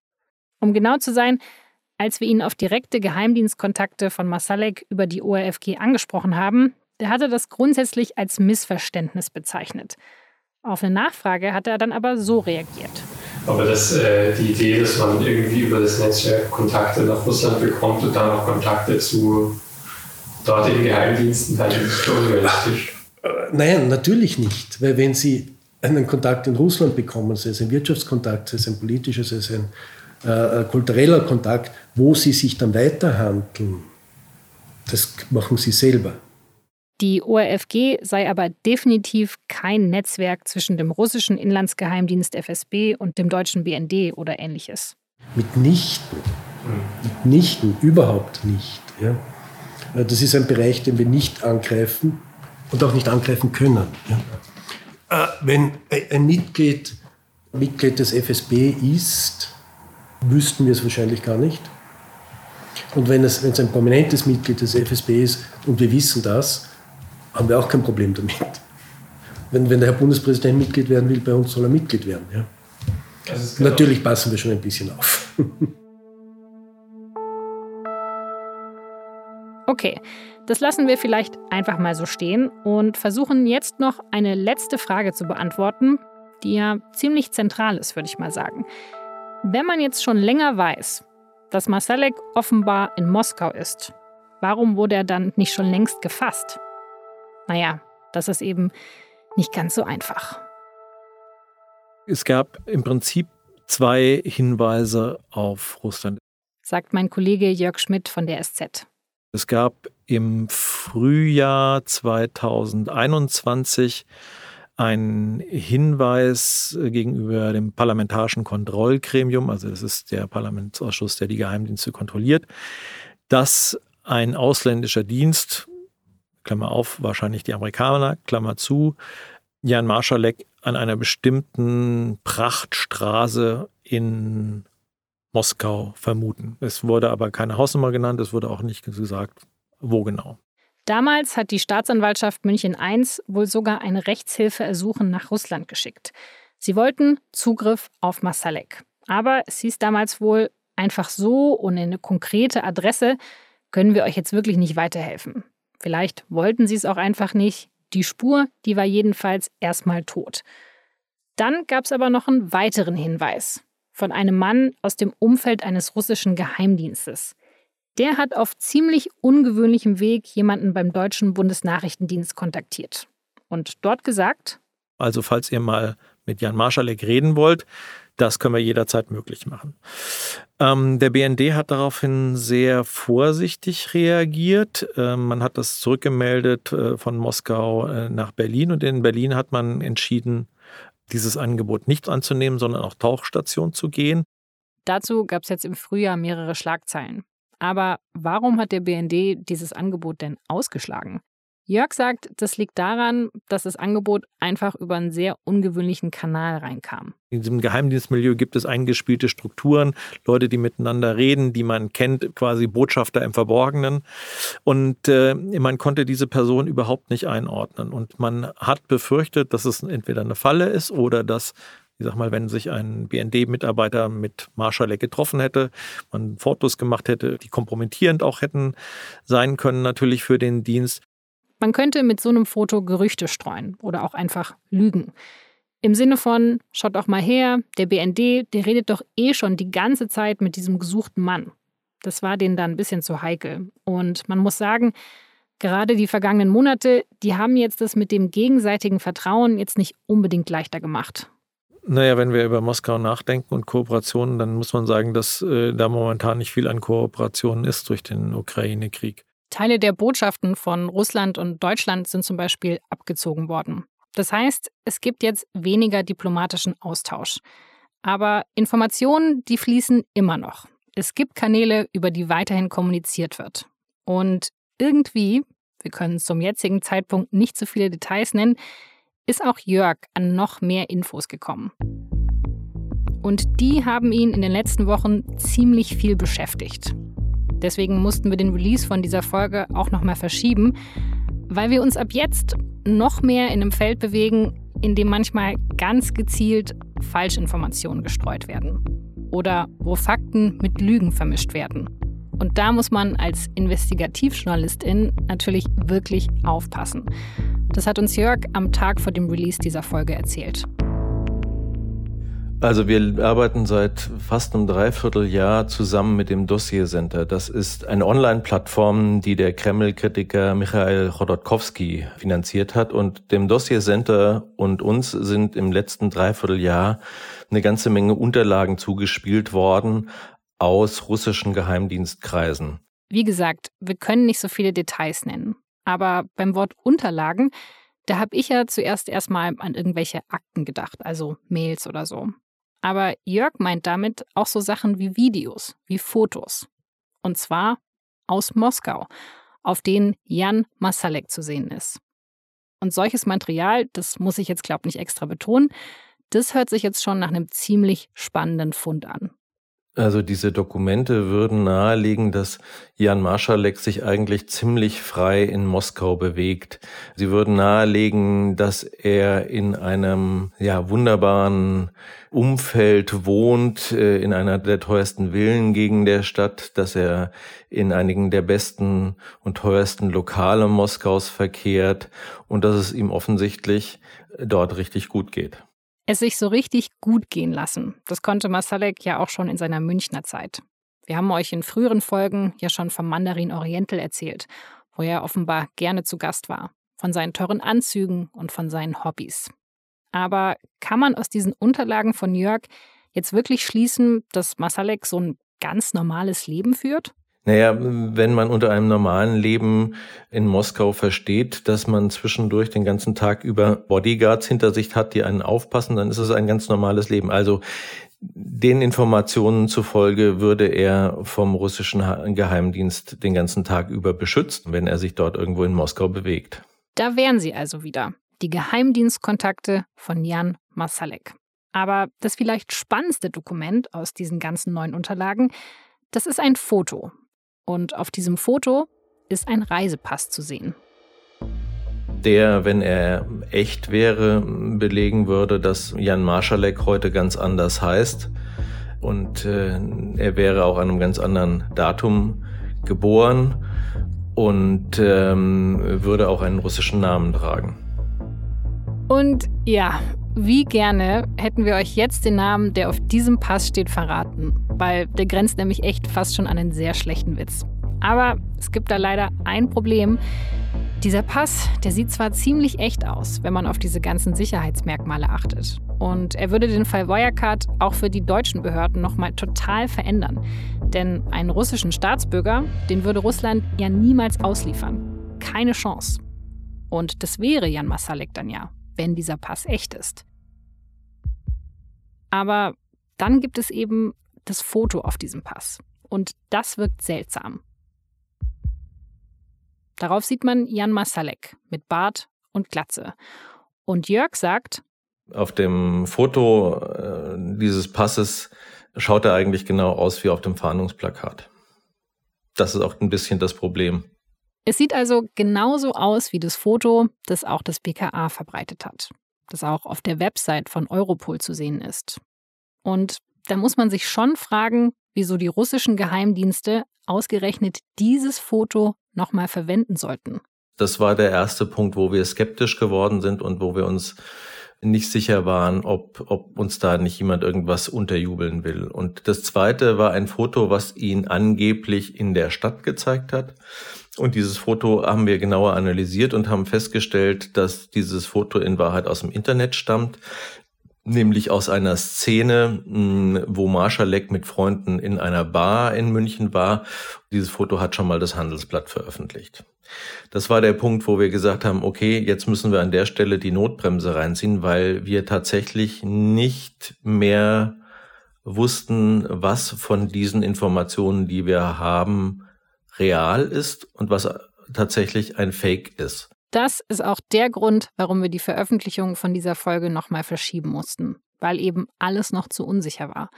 Speaker 2: Um genau zu sein, als wir ihn auf direkte Geheimdienstkontakte von Masalek über die ORFG angesprochen haben, der hatte das grundsätzlich als Missverständnis bezeichnet. Auf eine Nachfrage hat er dann aber so reagiert.
Speaker 1: Aber das, äh, die Idee, dass man irgendwie über das Netzwerk Kontakte nach Russland bekommt und dann auch Kontakte zu dortigen Geheimdiensten, dann ist schon unrealistisch.
Speaker 7: Äh, nein, natürlich nicht. Weil wenn Sie einen Kontakt in Russland bekommen, sei es ein Wirtschaftskontakt, sei es ein politischer, sei es ein äh, kultureller Kontakt, wo Sie sich dann weiterhandeln, das machen Sie selber.
Speaker 2: Die ORFG sei aber definitiv kein Netzwerk zwischen dem russischen Inlandsgeheimdienst FSB und dem deutschen BND oder ähnliches.
Speaker 7: Mitnichten. Mitnichten, überhaupt nicht. Ja. Äh, das ist ein Bereich, den wir nicht angreifen und auch nicht angreifen können. Ja. Äh, wenn ein Mitglied Mitglied des FSB ist, wüssten wir es wahrscheinlich gar nicht. Und wenn es, wenn es ein prominentes Mitglied des FSB ist und wir wissen das, haben wir auch kein Problem damit. Wenn, wenn der Herr Bundespräsident Mitglied werden will, bei uns soll er Mitglied werden. Ja. Also Natürlich passen wir schon ein bisschen auf. [laughs]
Speaker 2: Okay, das lassen wir vielleicht einfach mal so stehen und versuchen jetzt noch eine letzte Frage zu beantworten, die ja ziemlich zentral ist, würde ich mal sagen. Wenn man jetzt schon länger weiß, dass Masalek offenbar in Moskau ist, warum wurde er dann nicht schon längst gefasst? Naja, das ist eben nicht ganz so einfach.
Speaker 10: Es gab im Prinzip zwei Hinweise auf Russland.
Speaker 2: Sagt mein Kollege Jörg Schmidt von der SZ.
Speaker 10: Es gab im Frühjahr 2021 einen Hinweis gegenüber dem Parlamentarischen Kontrollgremium, also das ist der Parlamentsausschuss, der die Geheimdienste kontrolliert, dass ein ausländischer Dienst, Klammer auf, wahrscheinlich die Amerikaner, Klammer zu, Jan Marschalek an einer bestimmten Prachtstraße in Moskau vermuten. Es wurde aber keine Hausnummer genannt, es wurde auch nicht gesagt, wo genau.
Speaker 2: Damals hat die Staatsanwaltschaft München I wohl sogar ein Rechtshilfeersuchen nach Russland geschickt. Sie wollten Zugriff auf Masalek. Aber es hieß damals wohl, einfach so ohne eine konkrete Adresse können wir euch jetzt wirklich nicht weiterhelfen. Vielleicht wollten sie es auch einfach nicht. Die Spur, die war jedenfalls erstmal tot. Dann gab es aber noch einen weiteren Hinweis von einem Mann aus dem Umfeld eines russischen Geheimdienstes. Der hat auf ziemlich ungewöhnlichem Weg jemanden beim deutschen Bundesnachrichtendienst kontaktiert und dort gesagt,
Speaker 10: also falls ihr mal mit Jan Marschalek reden wollt, das können wir jederzeit möglich machen. Ähm, der BND hat daraufhin sehr vorsichtig reagiert. Ähm, man hat das zurückgemeldet äh, von Moskau äh, nach Berlin und in Berlin hat man entschieden, dieses Angebot nicht anzunehmen, sondern auch Tauchstation zu gehen.
Speaker 2: Dazu gab es jetzt im Frühjahr mehrere Schlagzeilen. Aber warum hat der BND dieses Angebot denn ausgeschlagen? Jörg sagt, das liegt daran, dass das Angebot einfach über einen sehr ungewöhnlichen Kanal reinkam.
Speaker 10: In diesem Geheimdienstmilieu gibt es eingespielte Strukturen, Leute, die miteinander reden, die man kennt, quasi Botschafter im Verborgenen. Und äh, man konnte diese Person überhaupt nicht einordnen. Und man hat befürchtet, dass es entweder eine Falle ist oder dass ich sag mal, wenn sich ein BND-Mitarbeiter mit Marschalek getroffen hätte, man Fotos gemacht hätte, die kompromittierend auch hätten sein können, natürlich für den Dienst,
Speaker 2: man könnte mit so einem Foto Gerüchte streuen oder auch einfach lügen. Im Sinne von, schaut doch mal her, der BND, der redet doch eh schon die ganze Zeit mit diesem gesuchten Mann. Das war denen dann ein bisschen zu heikel. Und man muss sagen, gerade die vergangenen Monate, die haben jetzt das mit dem gegenseitigen Vertrauen jetzt nicht unbedingt leichter gemacht.
Speaker 10: Naja, wenn wir über Moskau nachdenken und Kooperationen, dann muss man sagen, dass äh, da momentan nicht viel an Kooperationen ist durch den Ukraine-Krieg.
Speaker 2: Teile der Botschaften von Russland und Deutschland sind zum Beispiel abgezogen worden. Das heißt, es gibt jetzt weniger diplomatischen Austausch. Aber Informationen, die fließen immer noch. Es gibt Kanäle, über die weiterhin kommuniziert wird. Und irgendwie, wir können zum jetzigen Zeitpunkt nicht so viele Details nennen, ist auch Jörg an noch mehr Infos gekommen. Und die haben ihn in den letzten Wochen ziemlich viel beschäftigt. Deswegen mussten wir den Release von dieser Folge auch nochmal verschieben, weil wir uns ab jetzt noch mehr in einem Feld bewegen, in dem manchmal ganz gezielt Falschinformationen gestreut werden. Oder wo Fakten mit Lügen vermischt werden. Und da muss man als Investigativjournalistin natürlich wirklich aufpassen. Das hat uns Jörg am Tag vor dem Release dieser Folge erzählt.
Speaker 5: Also wir arbeiten seit fast einem Dreivierteljahr zusammen mit dem Dossier Center. Das ist eine Online-Plattform, die der Kreml-Kritiker Michael Chodorkowski finanziert hat. Und dem Dossier Center und uns sind im letzten Dreivierteljahr eine ganze Menge Unterlagen zugespielt worden aus russischen Geheimdienstkreisen.
Speaker 2: Wie gesagt, wir können nicht so viele Details nennen. Aber beim Wort Unterlagen, da habe ich ja zuerst erstmal an irgendwelche Akten gedacht, also Mails oder so. Aber Jörg meint damit auch so Sachen wie Videos, wie Fotos. Und zwar aus Moskau, auf denen Jan Masalek zu sehen ist. Und solches Material, das muss ich jetzt, glaube ich, nicht extra betonen, das hört sich jetzt schon nach einem ziemlich spannenden Fund an.
Speaker 5: Also diese Dokumente würden nahelegen, dass Jan Marschalek sich eigentlich ziemlich frei in Moskau bewegt. Sie würden nahelegen, dass er in einem ja wunderbaren Umfeld wohnt, äh, in einer der teuersten Villen gegen der Stadt, dass er in einigen der besten und teuersten Lokale Moskaus verkehrt und dass es ihm offensichtlich dort richtig gut geht
Speaker 2: es sich so richtig gut gehen lassen. Das konnte Masalek ja auch schon in seiner Münchner Zeit. Wir haben euch in früheren Folgen ja schon vom Mandarin Oriental erzählt, wo er offenbar gerne zu Gast war, von seinen teuren Anzügen und von seinen Hobbys. Aber kann man aus diesen Unterlagen von Jörg jetzt wirklich schließen, dass Masalek so ein ganz normales Leben führt?
Speaker 5: Naja, wenn man unter einem normalen Leben in Moskau versteht, dass man zwischendurch den ganzen Tag über Bodyguards hinter sich hat, die einen aufpassen, dann ist es ein ganz normales Leben. Also den Informationen zufolge würde er vom russischen Geheimdienst den ganzen Tag über beschützt, wenn er sich dort irgendwo in Moskau bewegt.
Speaker 2: Da wären sie also wieder, die Geheimdienstkontakte von Jan Masalek. Aber das vielleicht spannendste Dokument aus diesen ganzen neuen Unterlagen, das ist ein Foto und auf diesem Foto ist ein Reisepass zu sehen.
Speaker 5: Der, wenn er echt wäre, belegen würde, dass Jan Marschalek heute ganz anders heißt. Und äh, er wäre auch an einem ganz anderen Datum geboren und ähm, würde auch einen russischen Namen tragen.
Speaker 2: Und ja, wie gerne hätten wir euch jetzt den Namen, der auf diesem Pass steht, verraten, weil der grenzt nämlich echt fast schon an einen sehr schlechten Witz. Aber es gibt da leider ein Problem. Dieser Pass, der sieht zwar ziemlich echt aus, wenn man auf diese ganzen Sicherheitsmerkmale achtet. Und er würde den Fall Wirecard auch für die deutschen Behörden nochmal total verändern. Denn einen russischen Staatsbürger, den würde Russland ja niemals ausliefern. Keine Chance. Und das wäre Jan Masalek dann ja wenn dieser Pass echt ist. Aber dann gibt es eben das Foto auf diesem Pass. Und das wirkt seltsam. Darauf sieht man Jan Masalek mit Bart und Glatze. Und Jörg sagt,
Speaker 5: auf dem Foto äh, dieses Passes schaut er eigentlich genau aus wie auf dem Fahndungsplakat. Das ist auch ein bisschen das Problem.
Speaker 2: Es sieht also genauso aus wie das Foto, das auch das BKA verbreitet hat, das auch auf der Website von Europol zu sehen ist. Und da muss man sich schon fragen, wieso die russischen Geheimdienste ausgerechnet dieses Foto nochmal verwenden sollten.
Speaker 5: Das war der erste Punkt, wo wir skeptisch geworden sind und wo wir uns nicht sicher waren, ob, ob uns da nicht jemand irgendwas unterjubeln will. Und das zweite war ein Foto, was ihn angeblich in der Stadt gezeigt hat. Und dieses Foto haben wir genauer analysiert und haben festgestellt, dass dieses Foto in Wahrheit aus dem Internet stammt, nämlich aus einer Szene, hm, wo Marschalek mit Freunden in einer Bar in München war. Dieses Foto hat schon mal das Handelsblatt veröffentlicht. Das war der Punkt, wo wir gesagt haben, okay, jetzt müssen wir an der Stelle die Notbremse reinziehen, weil wir tatsächlich nicht mehr wussten, was von diesen Informationen, die wir haben, real ist und was tatsächlich ein Fake ist.
Speaker 2: Das ist auch der Grund, warum wir die Veröffentlichung von dieser Folge nochmal verschieben mussten. weil eben alles noch zu unsicher war.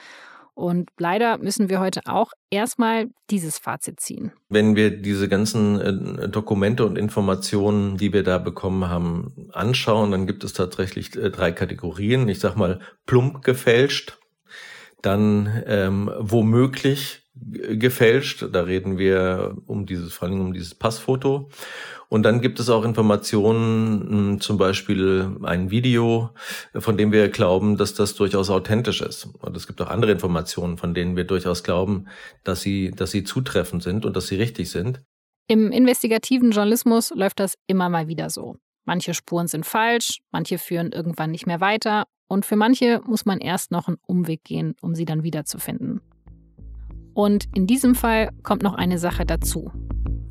Speaker 2: Und leider müssen wir heute auch erstmal dieses Fazit ziehen.
Speaker 5: Wenn wir diese ganzen äh, Dokumente und Informationen, die wir da bekommen haben, anschauen, dann gibt es tatsächlich äh, drei Kategorien. Ich sag mal plump gefälscht, dann ähm, womöglich gefälscht. Da reden wir um dieses, vor allem um dieses Passfoto. Und dann gibt es auch Informationen, hm, zum Beispiel ein Video, von dem wir glauben, dass das durchaus authentisch ist. Und es gibt auch andere Informationen, von denen wir durchaus glauben, dass sie, dass sie zutreffend sind und dass sie richtig sind.
Speaker 2: Im investigativen Journalismus läuft das immer mal wieder so. Manche Spuren sind falsch, manche führen irgendwann nicht mehr weiter und für manche muss man erst noch einen Umweg gehen, um sie dann wiederzufinden. Und in diesem Fall kommt noch eine Sache dazu.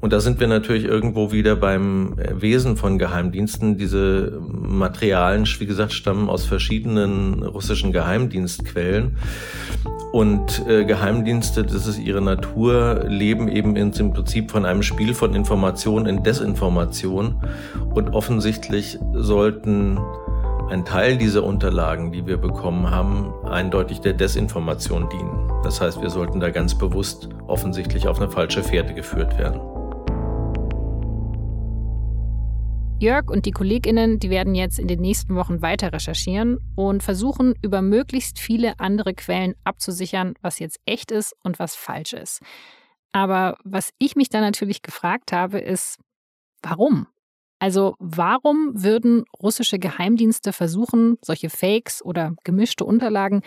Speaker 5: Und da sind wir natürlich irgendwo wieder beim Wesen von Geheimdiensten. Diese Materialien, wie gesagt, stammen aus verschiedenen russischen Geheimdienstquellen. Und äh, Geheimdienste, das ist ihre Natur, leben eben im Prinzip von einem Spiel von Information in Desinformation. Und offensichtlich sollten ein Teil dieser Unterlagen, die wir bekommen haben, eindeutig der Desinformation dienen. Das heißt, wir sollten da ganz bewusst offensichtlich auf eine falsche Fährte geführt werden.
Speaker 2: Jörg und die Kolleginnen, die werden jetzt in den nächsten Wochen weiter recherchieren und versuchen, über möglichst viele andere Quellen abzusichern, was jetzt echt ist und was falsch ist. Aber was ich mich da natürlich gefragt habe, ist, warum? Also warum würden russische Geheimdienste versuchen, solche Fakes oder gemischte Unterlagen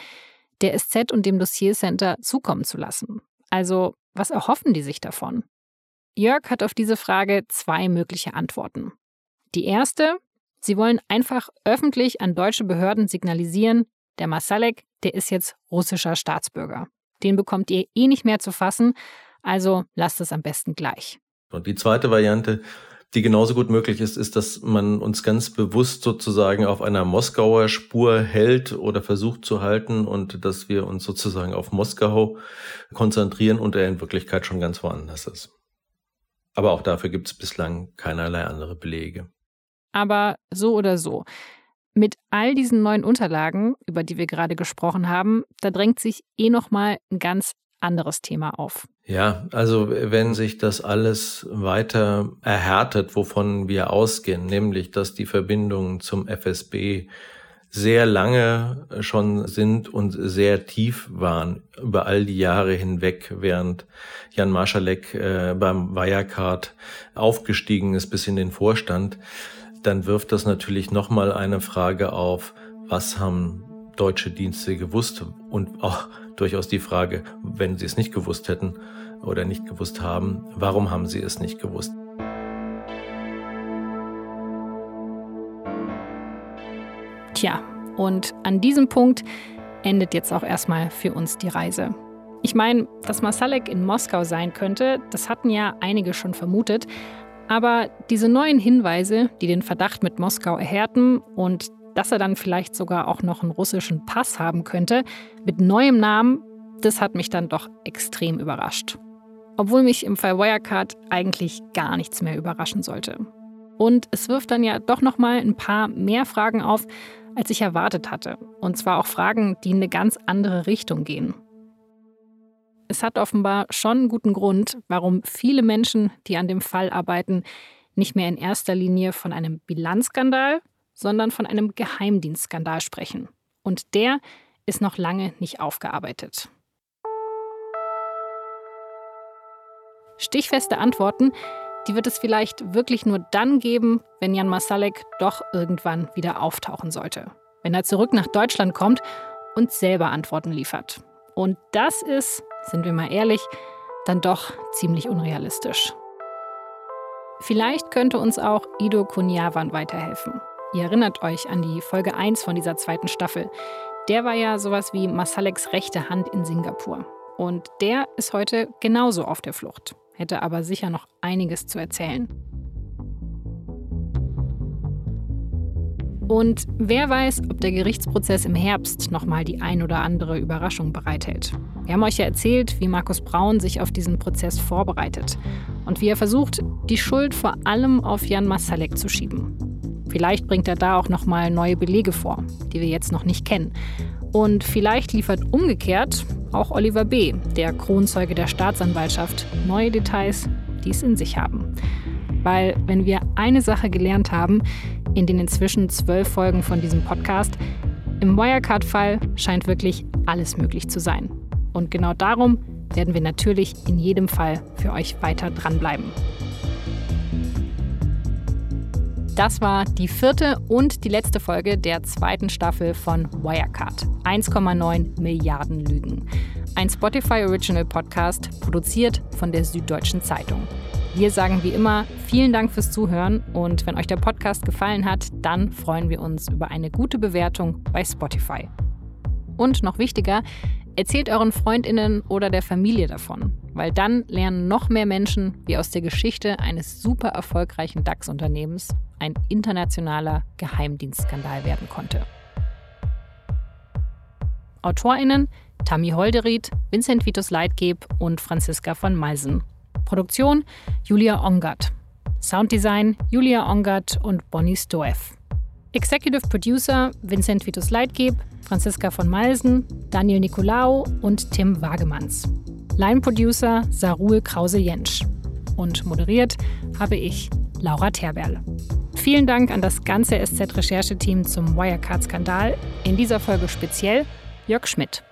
Speaker 2: der SZ und dem Dossiercenter zukommen zu lassen? Also was erhoffen die sich davon? Jörg hat auf diese Frage zwei mögliche Antworten. Die erste, sie wollen einfach öffentlich an deutsche Behörden signalisieren, der Masalek, der ist jetzt russischer Staatsbürger. Den bekommt ihr eh nicht mehr zu fassen, also lasst es am besten gleich.
Speaker 5: Und die zweite Variante, die genauso gut möglich ist, ist, dass man uns ganz bewusst sozusagen auf einer Moskauer Spur hält oder versucht zu halten und dass wir uns sozusagen auf Moskau konzentrieren und er in Wirklichkeit schon ganz woanders ist. Aber auch dafür gibt es bislang keinerlei andere Belege.
Speaker 2: Aber so oder so. Mit all diesen neuen Unterlagen, über die wir gerade gesprochen haben, da drängt sich eh noch mal ein ganz anderes Thema auf.
Speaker 5: Ja, also wenn sich das alles weiter erhärtet, wovon wir ausgehen, nämlich dass die Verbindungen zum FSB sehr lange schon sind und sehr tief waren über all die Jahre hinweg, während Jan Marschalek äh, beim Wirecard aufgestiegen ist bis in den Vorstand, dann wirft das natürlich nochmal eine Frage auf, was haben deutsche Dienste gewusst und auch durchaus die Frage, wenn sie es nicht gewusst hätten oder nicht gewusst haben, warum haben sie es nicht gewusst?
Speaker 2: Tja, und an diesem Punkt endet jetzt auch erstmal für uns die Reise. Ich meine, dass Masalek in Moskau sein könnte, das hatten ja einige schon vermutet. Aber diese neuen Hinweise, die den Verdacht mit Moskau erhärten und dass er dann vielleicht sogar auch noch einen russischen Pass haben könnte, mit neuem Namen, das hat mich dann doch extrem überrascht. Obwohl mich im Fall Wirecard eigentlich gar nichts mehr überraschen sollte. Und es wirft dann ja doch noch mal ein paar mehr Fragen auf, als ich erwartet hatte. Und zwar auch Fragen, die in eine ganz andere Richtung gehen. Es hat offenbar schon einen guten Grund, warum viele Menschen, die an dem Fall arbeiten, nicht mehr in erster Linie von einem Bilanzskandal, sondern von einem Geheimdienstskandal sprechen. Und der ist noch lange nicht aufgearbeitet. Stichfeste Antworten, die wird es vielleicht wirklich nur dann geben, wenn Jan Masalek doch irgendwann wieder auftauchen sollte. Wenn er zurück nach Deutschland kommt und selber Antworten liefert. Und das ist, sind wir mal ehrlich, dann doch ziemlich unrealistisch. Vielleicht könnte uns auch Ido Kunjavan weiterhelfen. Ihr erinnert euch an die Folge 1 von dieser zweiten Staffel. Der war ja sowas wie Masaleks rechte Hand in Singapur. Und der ist heute genauso auf der Flucht, hätte aber sicher noch einiges zu erzählen. Und wer weiß, ob der Gerichtsprozess im Herbst nochmal die ein oder andere Überraschung bereithält. Wir haben euch ja erzählt, wie Markus Braun sich auf diesen Prozess vorbereitet und wie er versucht, die Schuld vor allem auf Jan Masalek zu schieben. Vielleicht bringt er da auch nochmal neue Belege vor, die wir jetzt noch nicht kennen. Und vielleicht liefert umgekehrt auch Oliver B., der Kronzeuge der Staatsanwaltschaft, neue Details, die es in sich haben. Weil wenn wir eine Sache gelernt haben in den inzwischen zwölf Folgen von diesem Podcast, im Wirecard-Fall scheint wirklich alles möglich zu sein. Und genau darum werden wir natürlich in jedem Fall für euch weiter dranbleiben. Das war die vierte und die letzte Folge der zweiten Staffel von Wirecard. 1,9 Milliarden Lügen. Ein Spotify Original Podcast, produziert von der Süddeutschen Zeitung. Wir sagen wie immer vielen Dank fürs Zuhören und wenn euch der Podcast gefallen hat, dann freuen wir uns über eine gute Bewertung bei Spotify. Und noch wichtiger, Erzählt euren Freundinnen oder der Familie davon, weil dann lernen noch mehr Menschen, wie aus der Geschichte eines super erfolgreichen DAX-Unternehmens ein internationaler Geheimdienstskandal werden konnte. AutorInnen Tammy Holderried, Vincent Vitus Leitgeb und Franziska von Meisen. Produktion Julia Ongert. Sounddesign Julia Ongert und Bonnie Stoev. Executive Producer Vincent Vitus Leitgeb, Franziska von Malsen, Daniel Nicolaou und Tim Wagemanns. Line Producer Sarul Krause-Jentsch. Und moderiert habe ich, Laura Terberl. Vielen Dank an das ganze SZ-Rechercheteam zum Wirecard-Skandal. In dieser Folge speziell Jörg Schmidt.